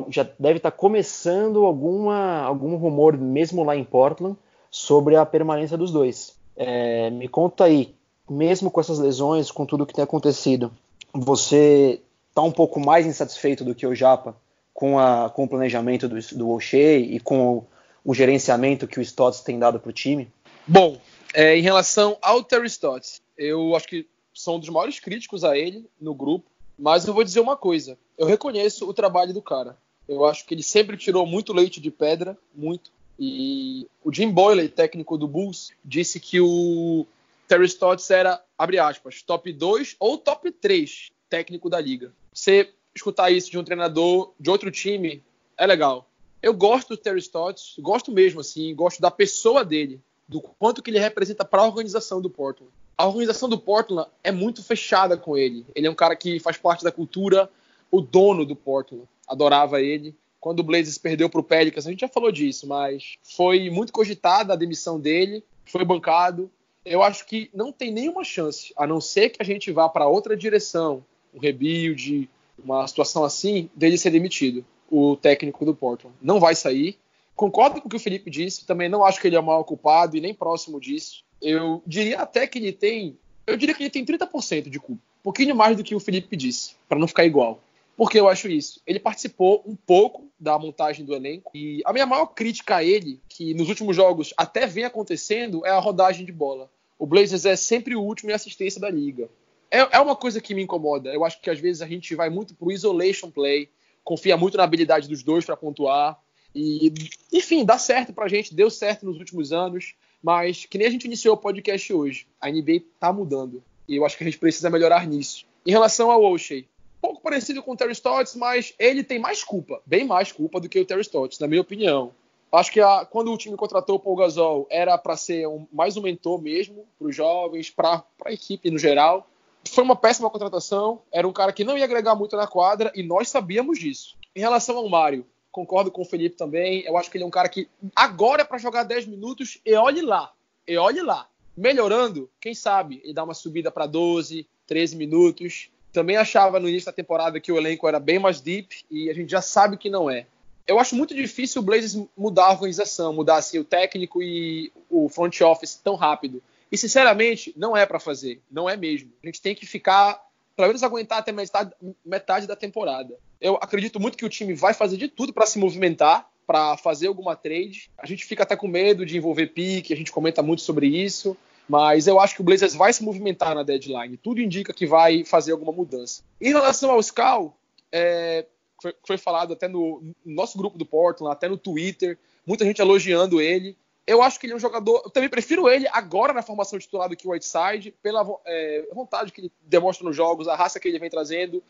Já deve estar tá começando alguma, algum rumor, mesmo lá em Portland, sobre a permanência dos dois. É, me conta aí, mesmo com essas lesões, com tudo que tem acontecido, você está um pouco mais insatisfeito do que o Japa com, a, com o planejamento do, do O'Shea e com o, o, gerenciamento que o Stotts tem dado para o time? Bom, é, em relação ao Terry Stotts, eu acho que sou um dos maiores críticos a ele no grupo, mas eu vou dizer uma coisa: eu reconheço o trabalho do cara. Eu acho que ele sempre tirou muito leite de pedra, muito. E o Jim Boyle, técnico do Bulls, disse que o Terry Stotts era, abre aspas, top 2 ou top 3 técnico da liga. Você escutar isso de um treinador de outro time é legal. Eu gosto do Terry Stotts, gosto mesmo assim, gosto da pessoa dele, do quanto que ele representa para a organização do Portland. A organização do Portland é muito fechada com ele. Ele é um cara que faz parte da cultura, o dono do Portland adorava ele. Quando o Blazers perdeu para o Pelicans, a gente já falou disso, mas foi muito cogitada a demissão dele, foi bancado. Eu acho que não tem nenhuma chance, a não ser que a gente vá para outra direção, um rebuild, uma situação assim, dele ser demitido, o técnico do Portland. Não vai sair. Concordo com o que o Felipe disse, também não acho que ele é maior culpado e nem próximo disso. Eu diria até que ele tem, eu diria que ele tem 30% de culpa, um pouquinho mais do que o Felipe disse, para não ficar igual. Por que eu acho isso? Ele participou um pouco da montagem do elenco e a minha maior crítica a ele, que nos últimos jogos até vem acontecendo, é a rodagem de bola. O Blazers é sempre o último em assistência da liga é, é uma coisa que me incomoda. Eu acho que às vezes a gente vai muito pro isolation play, confia muito na habilidade dos dois para pontuar. E, enfim, dá certo pra gente, deu certo nos últimos anos, mas que nem a gente iniciou o podcast hoje, a NBA tá mudando. E eu acho que a gente precisa melhorar nisso. Em relação ao O'Shea, pouco parecido com o Terry Stotts, mas ele tem mais culpa, bem mais culpa do que o Terry Stotts, na minha opinião. Acho que a, quando o time contratou o Paul Gasol era para ser um, mais um mentor mesmo para os jovens, para a equipe no geral foi uma péssima contratação. Era um cara que não ia agregar muito na quadra e nós sabíamos disso. Em relação ao Mário, concordo com o Felipe também. Eu acho que ele é um cara que agora é para jogar 10 minutos e olhe lá. E olhe lá. Melhorando, quem sabe, ele dá uma subida para 12, 13 minutos. Também achava no início da temporada que o elenco era bem mais deep e a gente já sabe que não é. Eu acho muito difícil o Blazers mudar a organização, mudar assim, o técnico e o front office tão rápido. E, sinceramente, não é para fazer. Não é mesmo. A gente tem que ficar, pelo menos aguentar até metade, metade da temporada. Eu acredito muito que o time vai fazer de tudo para se movimentar, para fazer alguma trade. A gente fica até com medo de envolver pique, a gente comenta muito sobre isso. Mas eu acho que o Blazers vai se movimentar na deadline. Tudo indica que vai fazer alguma mudança. Em relação ao Scal, é, foi, foi, falado até no, no nosso grupo do Portland, até no Twitter, muita gente elogiando ele eu acho que ele é um jogador. Eu também prefiro ele agora na formação titular do que o Whiteside, pela é, vontade que ele demonstra nos jogos, a raça que ele vem trazendo.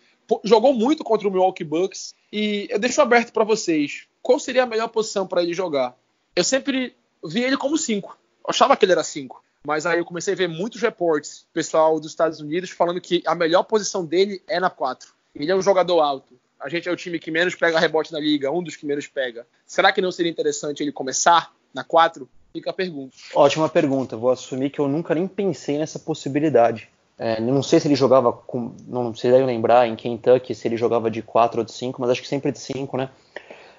Jogou muito contra o Milwaukee Bucks. E eu deixo aberto para vocês: qual seria a melhor posição para ele jogar? Eu sempre vi ele como 5. achava que ele era 5. Mas aí eu comecei a ver muitos reportes, pessoal dos Estados Unidos, falando que a melhor posição dele é na 4. Ele é um jogador alto. A gente é o time que menos pega rebote na liga, um dos que menos pega. Será que não seria interessante ele começar na 4? Fica a pergunta. Ótima pergunta. Vou assumir que eu nunca nem pensei nessa possibilidade. É, não sei se ele jogava com. Não sei deve lembrar em Kentucky se ele jogava de 4 ou de 5, mas acho que sempre de 5, né?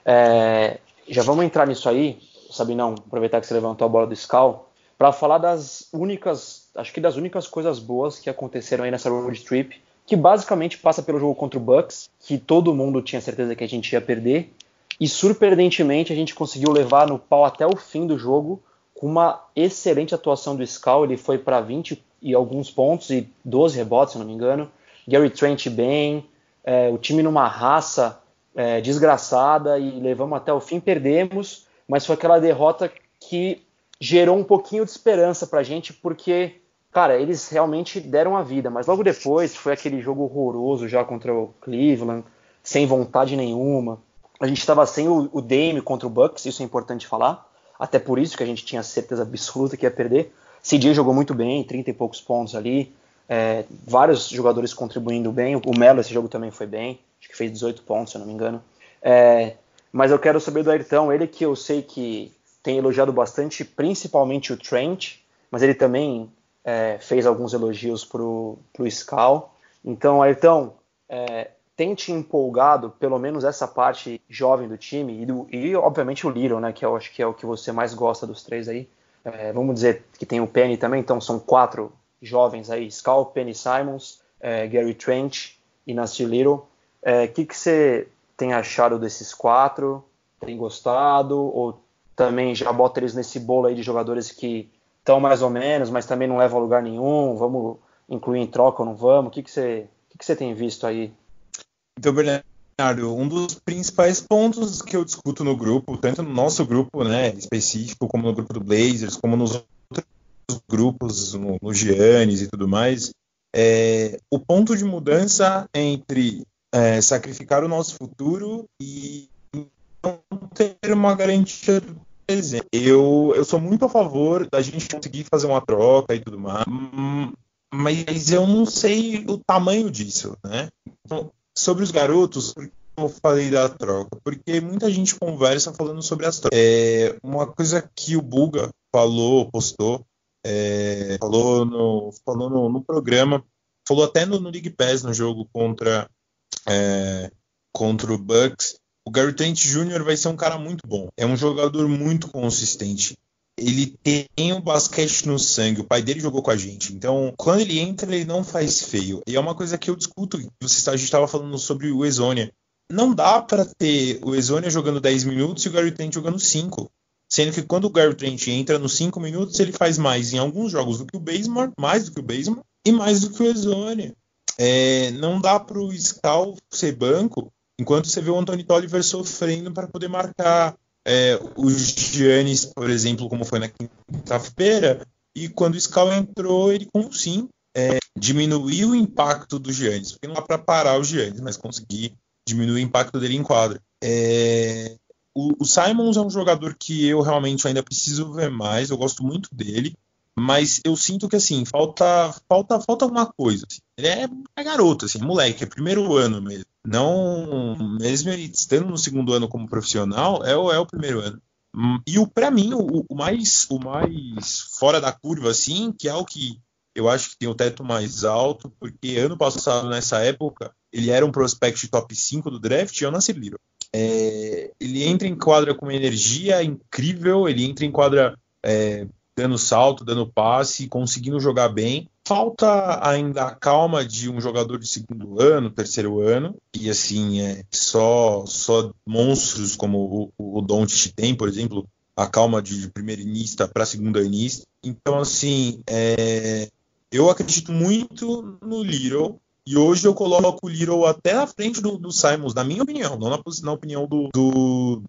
É, já vamos entrar nisso aí, sabe não? Aproveitar que você levantou a bola do Scal, para falar das únicas, acho que das únicas coisas boas que aconteceram aí nessa road trip, que basicamente passa pelo jogo contra o Bucks, que todo mundo tinha certeza que a gente ia perder, e surpreendentemente a gente conseguiu levar no pau até o fim do jogo com uma excelente atuação do Scal. Ele foi para 20 e alguns pontos e 12 rebotes, se não me engano. Gary Trent bem, é, o time numa raça é, desgraçada e levamos até o fim, perdemos, mas foi aquela derrota que gerou um pouquinho de esperança para a gente, porque, cara, eles realmente deram a vida, mas logo depois foi aquele jogo horroroso já contra o Cleveland, sem vontade nenhuma. A gente estava sem o, o Dame contra o Bucks, isso é importante falar. Até por isso que a gente tinha certeza absoluta que ia perder. CJ jogou muito bem, 30 e poucos pontos ali. É, vários jogadores contribuindo bem. O Melo esse jogo também foi bem. Acho que fez 18 pontos, se eu não me engano. É, mas eu quero saber do Ayrton, ele que eu sei que tem elogiado bastante, principalmente o Trent, mas ele também é, fez alguns elogios pro, pro Scal. Então, Ayrton, é, tem te empolgado, pelo menos essa parte jovem do time, e, do, e obviamente o Little, né, que eu acho que é o que você mais gosta dos três aí. É, vamos dizer que tem o Penny também, então são quatro jovens aí, Scal, Penny Simons. é, Gary Trent e Nasir Little. O é, que, que você tem achado desses quatro? Tem gostado? Ou também já bota eles nesse bolo aí de jogadores que estão mais ou menos, mas também não levam a lugar nenhum? Vamos incluir em troca ou não vamos? O que, que, você, o que, que você tem visto aí? Então, Bernardo, um dos principais pontos que eu discuto no grupo, tanto no nosso grupo né, específico, como no grupo do Blazers, como nos outros grupos, no, no Giannis e tudo mais, é, o ponto de mudança entre é, sacrificar o nosso futuro e ter uma garantia do presente. Eu, eu sou muito a favor da gente conseguir fazer uma troca e tudo mais, mas eu não sei o tamanho disso, né? Então, sobre os garotos, eu falei da troca? Porque muita gente conversa falando sobre as trocas. É, uma coisa que o Buga falou, postou, é, falou, no, falou no, no, programa, falou até no, no League Pass no jogo contra, é, contra o Bucks. O Gary Trent Jr. vai ser um cara muito bom. É um jogador muito consistente. Ele tem o basquete no sangue. O pai dele jogou com a gente. Então, quando ele entra, ele não faz feio. E é uma coisa que eu discuto. Você, a gente estava falando sobre o Ezonia. Não dá para ter o Ezonia jogando 10 minutos e o Gary Trent jogando 5. Sendo que quando o Gary Trent entra nos 5 minutos, ele faz mais em alguns jogos do que o Basemore, mais do que o Basemore e mais do que o Ezonia. É, não dá para o Scal ser banco enquanto você vê o Anthony Tolliver sofrendo para poder marcar é, o Giannis, por exemplo, como foi na quinta-feira, e quando o Scal entrou, ele com sim é, diminuiu o impacto do Giannis, porque não dá para parar o Giannis, mas conseguir diminuir o impacto dele em quadra. É, o, o, Simons é um jogador que eu realmente ainda preciso ver mais, eu gosto muito dele, mas eu sinto que assim, falta falta falta alguma coisa. Assim. Ele é, é, garoto, assim, é moleque, é primeiro ano mesmo. Não, mesmo ele estando no segundo ano como profissional, é, o, é o primeiro ano. E o para mim o, o, mais o mais fora da curva assim, que é o que eu acho que tem o teto mais alto, porque ano passado nessa época ele era um prospect top 5 do draft e eu nasci Little. É, ele entra em quadra com uma energia incrível, ele entra em quadra é, dando salto, dando passe, conseguindo jogar bem. Falta ainda a calma de um jogador de segundo ano, terceiro ano, e assim, é só, só monstros como o, o Doncic tem, por exemplo, a calma de primeiro inista para segundo inista. Então, assim, é, eu acredito muito no Little, e hoje eu coloco o Little até na frente do, do Simons, na minha opinião, não na, na opinião do, do,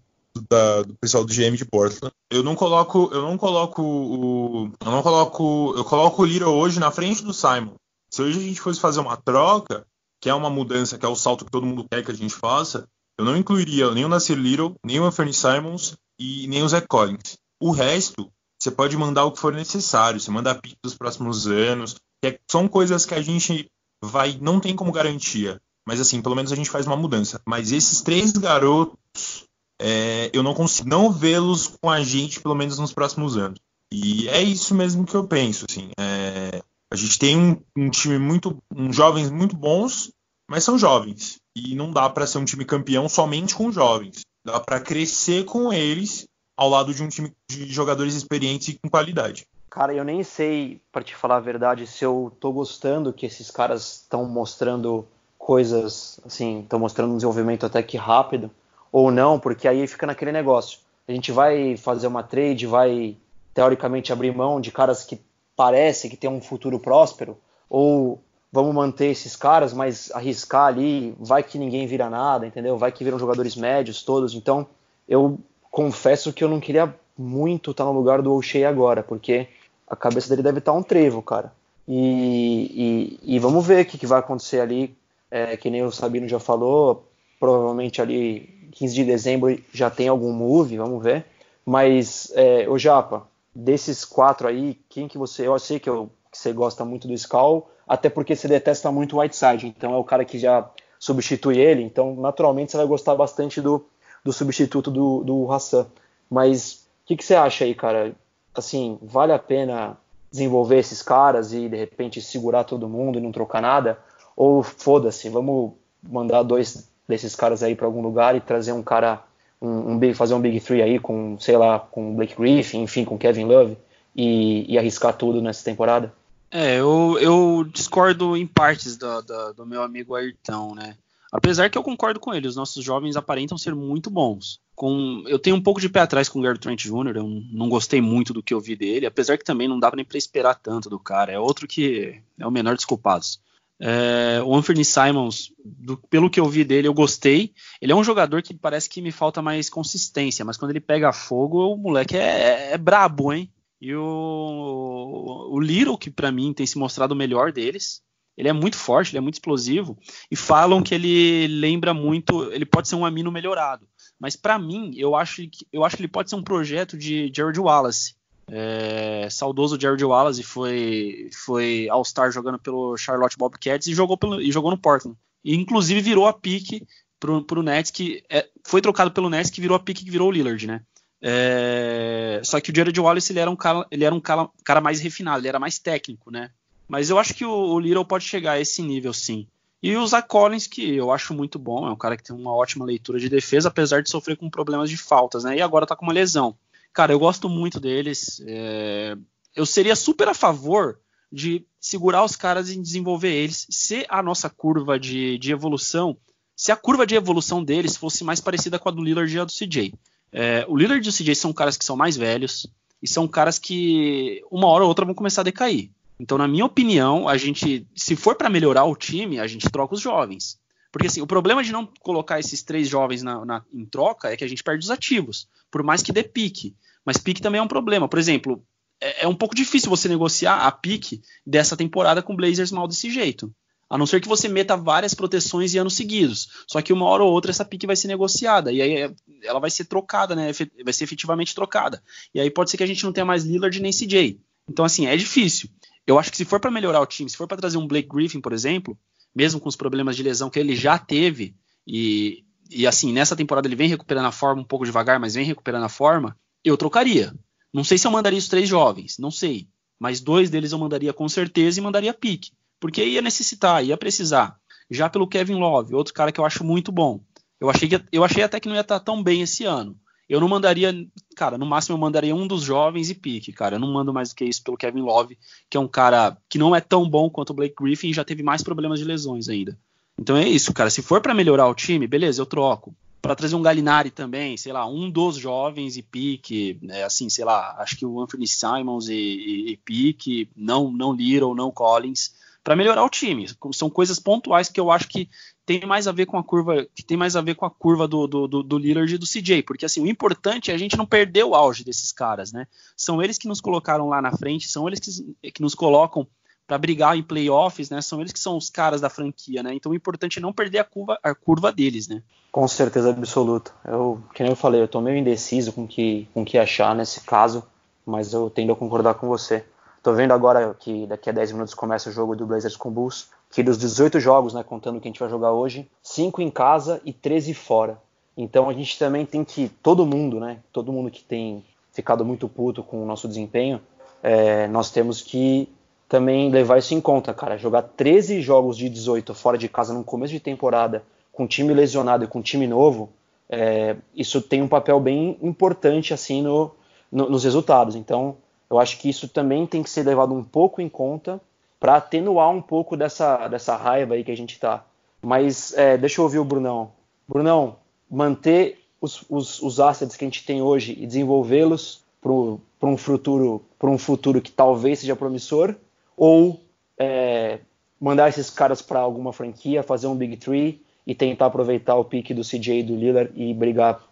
da, do pessoal do GM de Portland. Eu não coloco, eu não coloco o, eu não coloco, eu coloco o Little hoje na frente do Simon. Se hoje a gente fosse fazer uma troca, que é uma mudança, que é o salto que todo mundo quer que a gente faça, eu não incluiria nem o Nasir Little, nem o Anthony Simons e nem o Zach Collins. O resto, você pode mandar o que for necessário, você manda pique dos próximos anos, que é, são coisas que a gente vai não tem como garantia. Mas assim, pelo menos a gente faz uma mudança. Mas esses três garotos, é, eu não consigo não vê-los com a gente, pelo menos nos próximos anos. E é isso mesmo que eu penso. Assim, é, a gente tem um, um time muito, um jovens muito bons, mas são jovens e não dá para ser um time campeão somente com jovens. Dá para crescer com eles ao lado de um time de jogadores experientes e com qualidade. Cara, eu nem sei, para te falar a verdade, se eu tô gostando que esses caras estão mostrando coisas, assim, estão mostrando um desenvolvimento até que rápido, ou não, porque aí fica naquele negócio. A gente vai fazer uma trade, vai teoricamente abrir mão de caras que parece que tem um futuro próspero, ou vamos manter esses caras, mas arriscar ali, vai que ninguém vira nada, entendeu? Vai que viram jogadores médios todos. Então, eu confesso que eu não queria muito estar no lugar do O'Shea agora, porque a cabeça dele deve estar um trevo, cara. E, e, e vamos ver o que, que, vai acontecer ali. É, que nem o Sabino já falou, provavelmente ali 15 de dezembro já tem algum move, vamos ver. Mas, é, o Japa, desses quatro aí, quem que você. Eu sei que, eu, que você gosta muito do Skull, até porque você detesta muito o Whiteside, então é o cara que já substitui ele, então naturalmente você vai gostar bastante do, do substituto do, do Hassan. Mas o que, que você acha aí, cara? assim, vale a pena desenvolver esses caras e de repente segurar todo mundo e não trocar nada? Ou foda-se, vamos mandar dois desses caras aí para algum lugar e trazer um cara, um, um, big, fazer um Big Three aí com, sei lá, com Blake Griffin, enfim, com Kevin Love e, e arriscar tudo nessa temporada? É, eu, eu discordo em partes do, do, do meu amigo Ayrton, né? Apesar que eu concordo com ele, os nossos jovens aparentam ser muito bons. Com, eu tenho um pouco de pé atrás com o Gary Trent Jr., eu não gostei muito do que eu vi dele, apesar que também não dava nem para esperar tanto do cara. É outro que é o menor dos culpados. É, o Anthony Simons, do, pelo que eu vi dele, eu gostei. Ele é um jogador que parece que me falta mais consistência, mas quando ele pega fogo, o moleque é, é, é brabo, hein? E o, o Little, que para mim tem se mostrado o melhor deles, ele é muito forte, ele é muito explosivo, e falam que ele lembra muito, ele pode ser um amino melhorado. Mas para mim, eu acho, que, eu acho que ele pode ser um projeto de Jared Wallace. É, saudoso Jared Wallace foi, foi All-Star jogando pelo Charlotte Bobcats e jogou, pelo, e jogou no Portland. E inclusive virou a pique pro, pro Nets, que é, foi trocado pelo Nets, que virou a pique que virou o Lillard, né? É, só que o Jared Wallace ele era um cara, ele era um cara, cara, mais refinado, ele era mais técnico, né? Mas eu acho que o, o Little pode chegar a esse nível, sim. E o Zach Collins, que eu acho muito bom, é um cara que tem uma ótima leitura de defesa, apesar de sofrer com problemas de faltas, né? E agora tá com uma lesão. Cara, eu gosto muito deles. É... Eu seria super a favor de segurar os caras e desenvolver eles. Se a nossa curva de, de evolução, se a curva de evolução deles fosse mais parecida com a do Lillard e a do CJ. É, o Lillard e o CJ são caras que são mais velhos e são caras que uma hora ou outra vão começar a decair. Então, na minha opinião, a gente, se for para melhorar o time, a gente troca os jovens. Porque assim, o problema de não colocar esses três jovens na, na, em troca é que a gente perde os ativos, por mais que dê pique. Mas pique também é um problema. Por exemplo, é, é um pouco difícil você negociar a pique dessa temporada com Blazers mal desse jeito. A não ser que você meta várias proteções em anos seguidos. Só que uma hora ou outra essa pique vai ser negociada. E aí é, ela vai ser trocada, né? Vai ser efetivamente trocada. E aí pode ser que a gente não tenha mais Lillard nem CJ. Então, assim, é difícil. Eu acho que se for para melhorar o time, se for para trazer um Blake Griffin, por exemplo, mesmo com os problemas de lesão que ele já teve, e, e assim, nessa temporada ele vem recuperando a forma um pouco devagar, mas vem recuperando a forma, eu trocaria. Não sei se eu mandaria os três jovens, não sei. Mas dois deles eu mandaria com certeza e mandaria pique porque ia necessitar, ia precisar. Já pelo Kevin Love, outro cara que eu acho muito bom. Eu achei, que, eu achei até que não ia estar tão bem esse ano. Eu não mandaria, cara, no máximo eu mandaria um dos jovens e pique, cara. Eu não mando mais do que isso pelo Kevin Love, que é um cara que não é tão bom quanto o Blake Griffin e já teve mais problemas de lesões ainda. Então é isso, cara. Se for para melhorar o time, beleza, eu troco. Para trazer um Galinari também, sei lá, um dos jovens e pique, é, assim, sei lá, acho que o Anthony Simons e, e, e pique, não, não Little, não Collins para melhorar o time. São coisas pontuais que eu acho que tem mais a ver com a curva, que tem mais a ver com a curva do, do, do, do Lillard e do CJ, porque assim, o importante é a gente não perder o auge desses caras, né? São eles que nos colocaram lá na frente, são eles que, que nos colocam para brigar em playoffs, né? São eles que são os caras da franquia, né? Então o importante é não perder a curva, a curva deles, né? Com certeza absoluta. Eu, nem eu falei, eu tô meio indeciso com que, com que achar nesse caso, mas eu tendo a concordar com você. Tô vendo agora que daqui a 10 minutos começa o jogo do Blazers com Bulls, que dos 18 jogos, né, contando que a gente vai jogar hoje, 5 em casa e 13 fora. Então a gente também tem que, todo mundo, né, todo mundo que tem ficado muito puto com o nosso desempenho, é, nós temos que também levar isso em conta, cara. Jogar 13 jogos de 18 fora de casa no começo de temporada, com time lesionado e com time novo, é, isso tem um papel bem importante assim no, no, nos resultados. Então eu acho que isso também tem que ser levado um pouco em conta para atenuar um pouco dessa, dessa raiva aí que a gente está. Mas é, deixa eu ouvir o Brunão. Brunão, manter os, os, os assets que a gente tem hoje e desenvolvê-los para um futuro para um futuro que talvez seja promissor ou é, mandar esses caras para alguma franquia, fazer um big three e tentar aproveitar o pique do CJ e do Lillard e brigar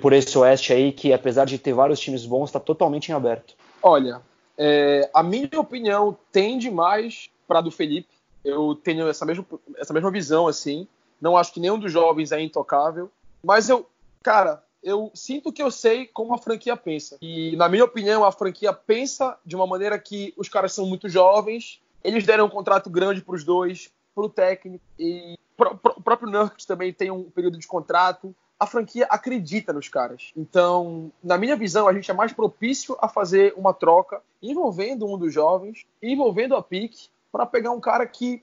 por esse oeste aí que apesar de ter vários times bons está totalmente em aberto. Olha, é, a minha opinião tende mais para do Felipe. Eu tenho essa mesma, essa mesma visão, assim. Não acho que nenhum dos jovens é intocável. Mas eu, cara, eu sinto que eu sei como a franquia pensa. E, na minha opinião, a franquia pensa de uma maneira que os caras são muito jovens, eles deram um contrato grande para os dois, para o técnico, e o próprio Nurkic também tem um período de contrato a franquia acredita nos caras. Então, na minha visão, a gente é mais propício a fazer uma troca envolvendo um dos jovens, envolvendo a PIC, para pegar um cara que,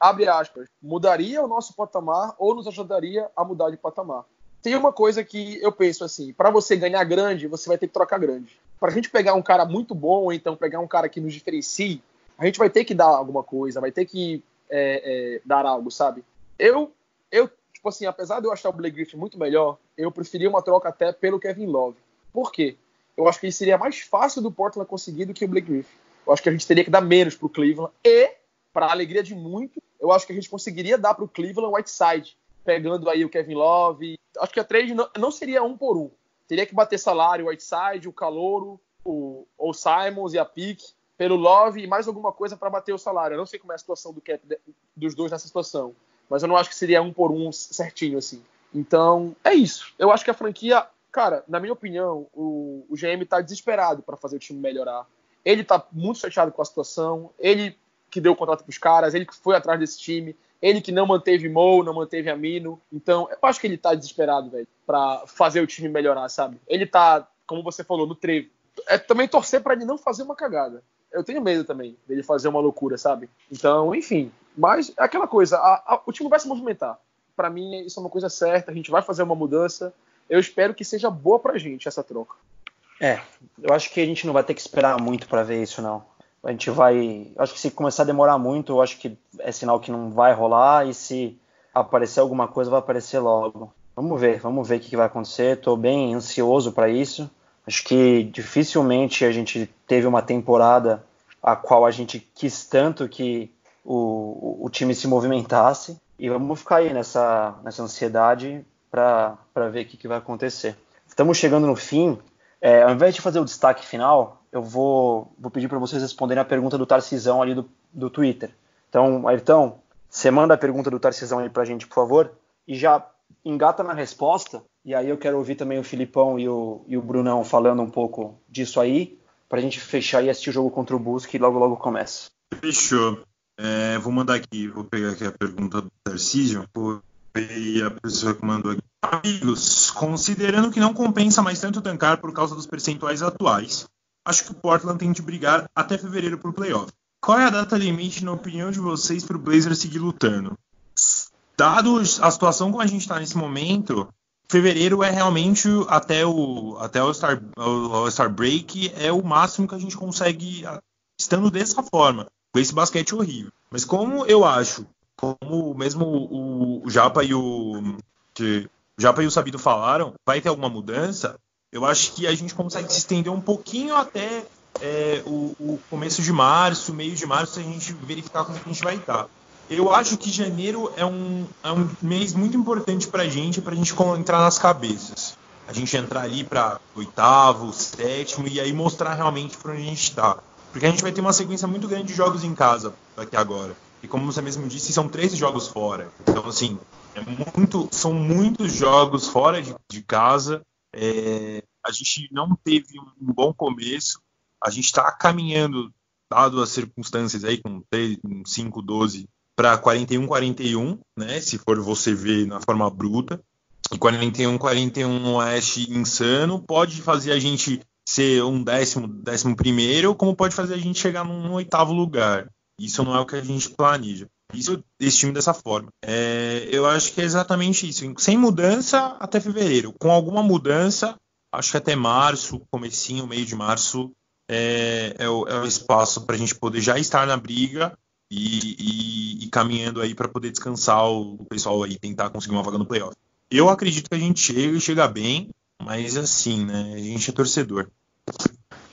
abre aspas, mudaria o nosso patamar ou nos ajudaria a mudar de patamar. Tem uma coisa que eu penso assim: para você ganhar grande, você vai ter que trocar grande. Para a gente pegar um cara muito bom, ou então pegar um cara que nos diferencie, a gente vai ter que dar alguma coisa, vai ter que é, é, dar algo, sabe? Eu, eu, tipo assim, apesar de eu achar o Blake Griffin muito melhor, eu preferia uma troca até pelo Kevin Love. Por quê? Eu acho que seria mais fácil do Portland conseguir do que o Blake Griffin. Eu acho que a gente teria que dar menos pro Cleveland e, para alegria de muito, eu acho que a gente conseguiria dar pro Cleveland Whiteside, pegando aí o Kevin Love. Acho que a trade não, não seria um por um. Teria que bater salário Whiteside, o Calouro, o, o Simons e a Pique pelo Love e mais alguma coisa para bater o salário. Eu não sei como é a situação do cap dos dois nessa situação, mas eu não acho que seria um por um certinho assim. Então, é isso. Eu acho que a franquia, cara, na minha opinião, o, o GM tá desesperado para fazer o time melhorar. Ele tá muito chateado com a situação. Ele que deu o contrato pros caras, ele que foi atrás desse time, ele que não manteve Mo, não manteve Amino. Então, eu acho que ele tá desesperado, velho, para fazer o time melhorar, sabe? Ele tá, como você falou, no trevo. É também torcer para ele não fazer uma cagada eu tenho medo também dele fazer uma loucura, sabe? Então, enfim. Mas é aquela coisa, a, a, o time vai se movimentar. Para mim, isso é uma coisa certa, a gente vai fazer uma mudança. Eu espero que seja boa pra gente essa troca. É, eu acho que a gente não vai ter que esperar muito para ver isso, não. A gente vai. Acho que se começar a demorar muito, eu acho que é sinal que não vai rolar. E se aparecer alguma coisa, vai aparecer logo. Vamos ver, vamos ver o que vai acontecer. Estou bem ansioso para isso. Acho que dificilmente a gente teve uma temporada a qual a gente quis tanto que o, o time se movimentasse. E vamos ficar aí nessa, nessa ansiedade para ver o que, que, vai acontecer. Estamos chegando no fim. É, ao invés de fazer o destaque final, eu vou, vou pedir para vocês responderem a pergunta do Tarcisão ali do, do Twitter. Então, Ayrton, você manda a pergunta do Tarcisão aí para a gente, por favor, e já engata na resposta e aí eu quero ouvir também o Filipão e o, e o Brunão falando um pouco disso aí, para a gente fechar e assistir o jogo contra o Bus, que logo logo começa. Fechou. É, vou mandar aqui, vou pegar aqui a pergunta do Tarcísio, foi a pessoa que mandou aqui. Amigos, considerando que não compensa mais tanto tancar por causa dos percentuais atuais, acho que o Portland tem de brigar até fevereiro por playoff. Qual é a data limite, na opinião de vocês, para o Blazers seguir lutando? Dado a situação como a gente está nesse momento, fevereiro é realmente até o até o Star, o Star Break é o máximo que a gente consegue estando dessa forma com esse basquete horrível. Mas como eu acho, como mesmo o, o Japa e o que, Japa e o Sabido falaram, vai ter alguma mudança. Eu acho que a gente consegue se estender um pouquinho até é, o, o, começo de março, meio de março, a gente verificar como a gente vai estar eu acho que janeiro é um, é um mês muito importante para a gente, para a gente entrar nas cabeças. A gente entrar ali para oitavo, sétimo e aí mostrar realmente para onde a gente está. Porque a gente vai ter uma sequência muito grande de jogos em casa daqui agora. E como você mesmo disse, são três jogos fora. Então, assim, é muito, são muitos jogos fora de, de casa. É, a gente não teve um bom começo. A gente está caminhando, dado as circunstâncias aí, com 3, 5, 12 para 41-41, né? Se for você ver na forma bruta. E 41-41 no Oeste insano pode fazer a gente ser um décimo, décimo primeiro, como pode fazer a gente chegar num oitavo lugar. Isso não é o que a gente planeja. Isso, esse time dessa forma. É, eu acho que é exatamente isso. Sem mudança até fevereiro. Com alguma mudança, acho que até março, comecinho, meio de março, é, é, o, é o espaço para a gente poder já estar na briga e, e, e caminhando aí para poder descansar o, o, pessoal aí, tentar conseguir uma vaga no playoff. Eu acredito que a gente chega e chega bem, mas assim, né? A gente é torcedor.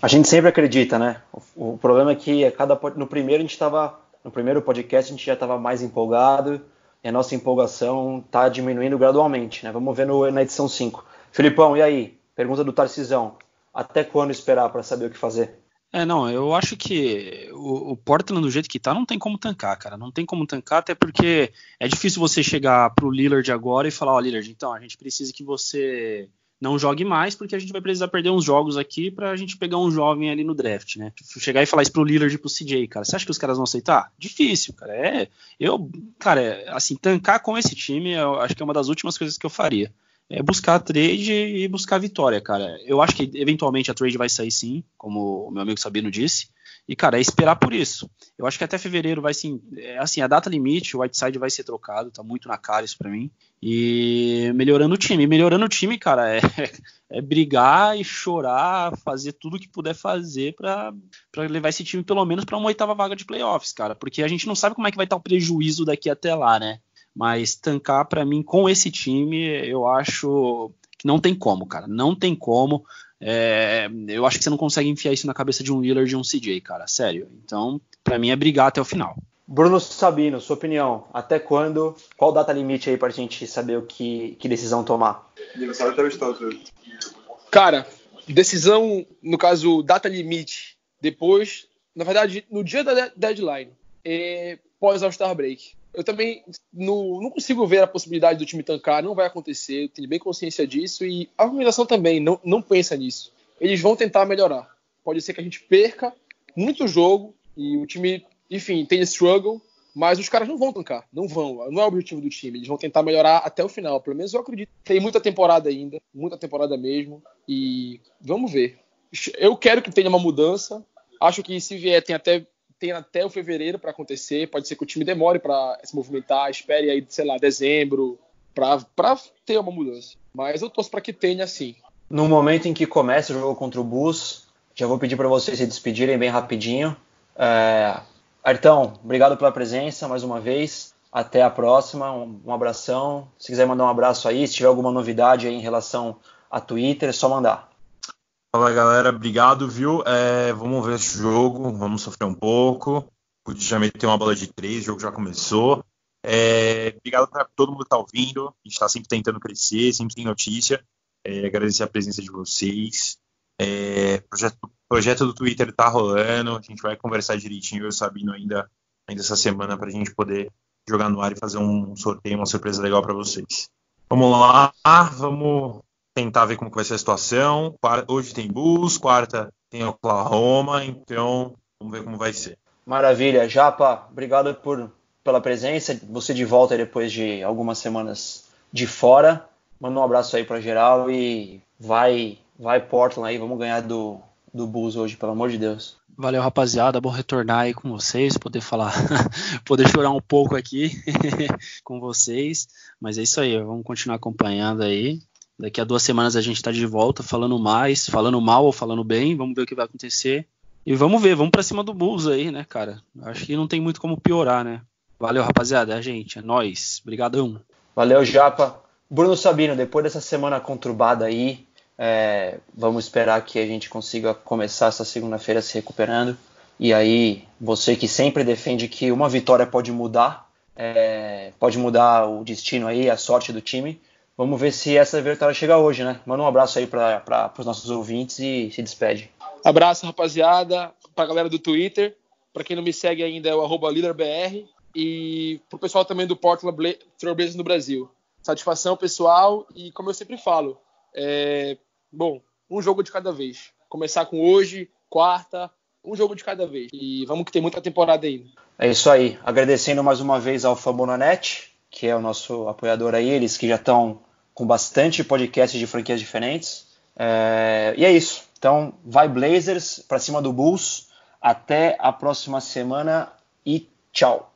A gente sempre acredita, né? O, o problema é que a cada no primeiro a gente estava no primeiro podcast a gente já estava mais empolgado e a nossa empolgação está diminuindo gradualmente, né? Vamos ver no, na edição 5. Filipão, e aí? Pergunta do Tarcisão. Até quando esperar para saber o que fazer? É, não, eu acho que o, o, Portland do jeito que tá não tem como tancar, cara. Não tem como tancar, até porque é difícil você chegar pro Lillard agora e falar, ó, oh, Lillard, então, a gente precisa que você não jogue mais, porque a gente vai precisar perder uns jogos aqui pra gente pegar um jovem ali no draft, né? Chegar e falar isso pro Lillard e pro CJ, cara. Você acha que os caras vão aceitar? Difícil, cara. É, eu, cara, assim, tancar com esse time, eu acho que é uma das últimas coisas que eu faria é buscar trade e buscar vitória, cara. Eu acho que eventualmente a trade vai sair sim, como o meu amigo Sabino disse. E, cara, é esperar por isso. Eu acho que até fevereiro vai sim. É, assim, a data limite, o Whiteside vai ser trocado, tá muito na cara isso para mim. E melhorando o time. Melhorando o time, cara, é, [laughs] é brigar e chorar, fazer tudo que puder fazer para levar esse time pelo menos para uma oitava vaga de playoffs, cara. Porque a gente não sabe como é que vai estar o prejuízo daqui até lá, né? Mas tancar para mim com esse time, eu acho que não tem como, cara. Não tem como. É, eu acho que você não consegue enfiar isso na cabeça de um Lillard e um CJ, cara. Sério. Então, para mim é brigar até o final. Bruno Sabino, sua opinião. Até quando? Qual data limite aí pra gente saber o que, que decisão tomar? Cara, decisão, no caso, data limite, depois, na verdade, no dia da deadline, é, pós All-Star Break. Eu também não, não, consigo ver a possibilidade do time tancar, não vai acontecer, eu tenho bem consciência disso e a organização também não, não pensa nisso. Eles vão tentar melhorar. Pode ser que a gente perca muito jogo e o time, enfim, tenha struggle, mas os caras não vão tancar, não vão, não é o objetivo do time. Eles vão tentar melhorar até o final, pelo menos eu acredito. Tem muita temporada ainda, muita temporada mesmo, e vamos ver. Eu quero que tenha uma mudança. Acho que se vier, tem até tem até o fevereiro para acontecer. Pode ser que o time demore para se movimentar, espere aí, sei lá, dezembro, para ter uma mudança. Mas eu torço para que tenha sim. No momento em que começa o jogo contra o Bus, já vou pedir para vocês se despedirem bem rapidinho. É... Artão, obrigado pela presença mais uma vez. Até a próxima. Um, abração. Se quiser mandar um abraço aí, se tiver alguma novidade aí em relação a Twitter, é só mandar. Fala galera, obrigado, viu? É, vamos ver esse jogo, vamos sofrer um pouco. Podia já meter uma bola de três, o jogo já começou. É, obrigado para todo mundo que está ouvindo. A gente está sempre tentando crescer, sempre tem notícia. É, agradecer a presença de vocês. É, projeto, projeto do Twitter está rolando. A gente vai conversar direitinho, eu Sabino ainda, ainda essa semana para a gente poder jogar no ar e fazer um sorteio, uma surpresa legal para vocês. Vamos lá, vamos tentar ver como vai ser a situação. Hoje tem Bulls, quarta tem Oklahoma, então vamos ver como vai ser. Maravilha, Japa, obrigado por, pela presença. Você de volta depois de algumas semanas de fora. Manda um abraço aí para geral e vai, vai Portland aí, vamos ganhar do, do Bulls hoje, pelo amor de Deus. Valeu, rapaziada. Bom retornar aí com vocês, poder falar, [laughs] poder chorar um pouco aqui [laughs] com vocês. Mas é isso aí, vamos continuar acompanhando aí. Daqui a duas semanas a gente está de volta falando mais, falando mal ou falando bem. Vamos ver o que vai acontecer. E vamos ver, vamos para cima do Bulls aí, né, cara? Acho que não tem muito como piorar, né? Valeu, rapaziada. É a gente, é nós. Obrigadão. Valeu, Japa. Bruno Sabino, depois dessa semana conturbada aí, é, vamos esperar que a gente consiga começar essa segunda-feira se recuperando. E aí, você que sempre defende que uma vitória pode mudar, é, pode mudar o destino aí, a sorte do time. Vamos ver se essa vitória chega hoje, né? Manda um abraço aí para os nossos ouvintes e se despede. Abraço, rapaziada, para a galera do Twitter. Para quem não me segue ainda é o LeaderBR. E para o pessoal também do Portland Trailblazers no Brasil. Satisfação pessoal e como eu sempre falo, é... bom, um jogo de cada vez. Começar com hoje, quarta, um jogo de cada vez. E vamos que tem muita temporada ainda. É isso aí. Agradecendo mais uma vez ao Famonanet, que é o nosso apoiador aí, eles que já estão com bastante podcasts de franquias diferentes. É, e é isso. Então, vai Blazers para cima do Bulls. Até a próxima semana e tchau.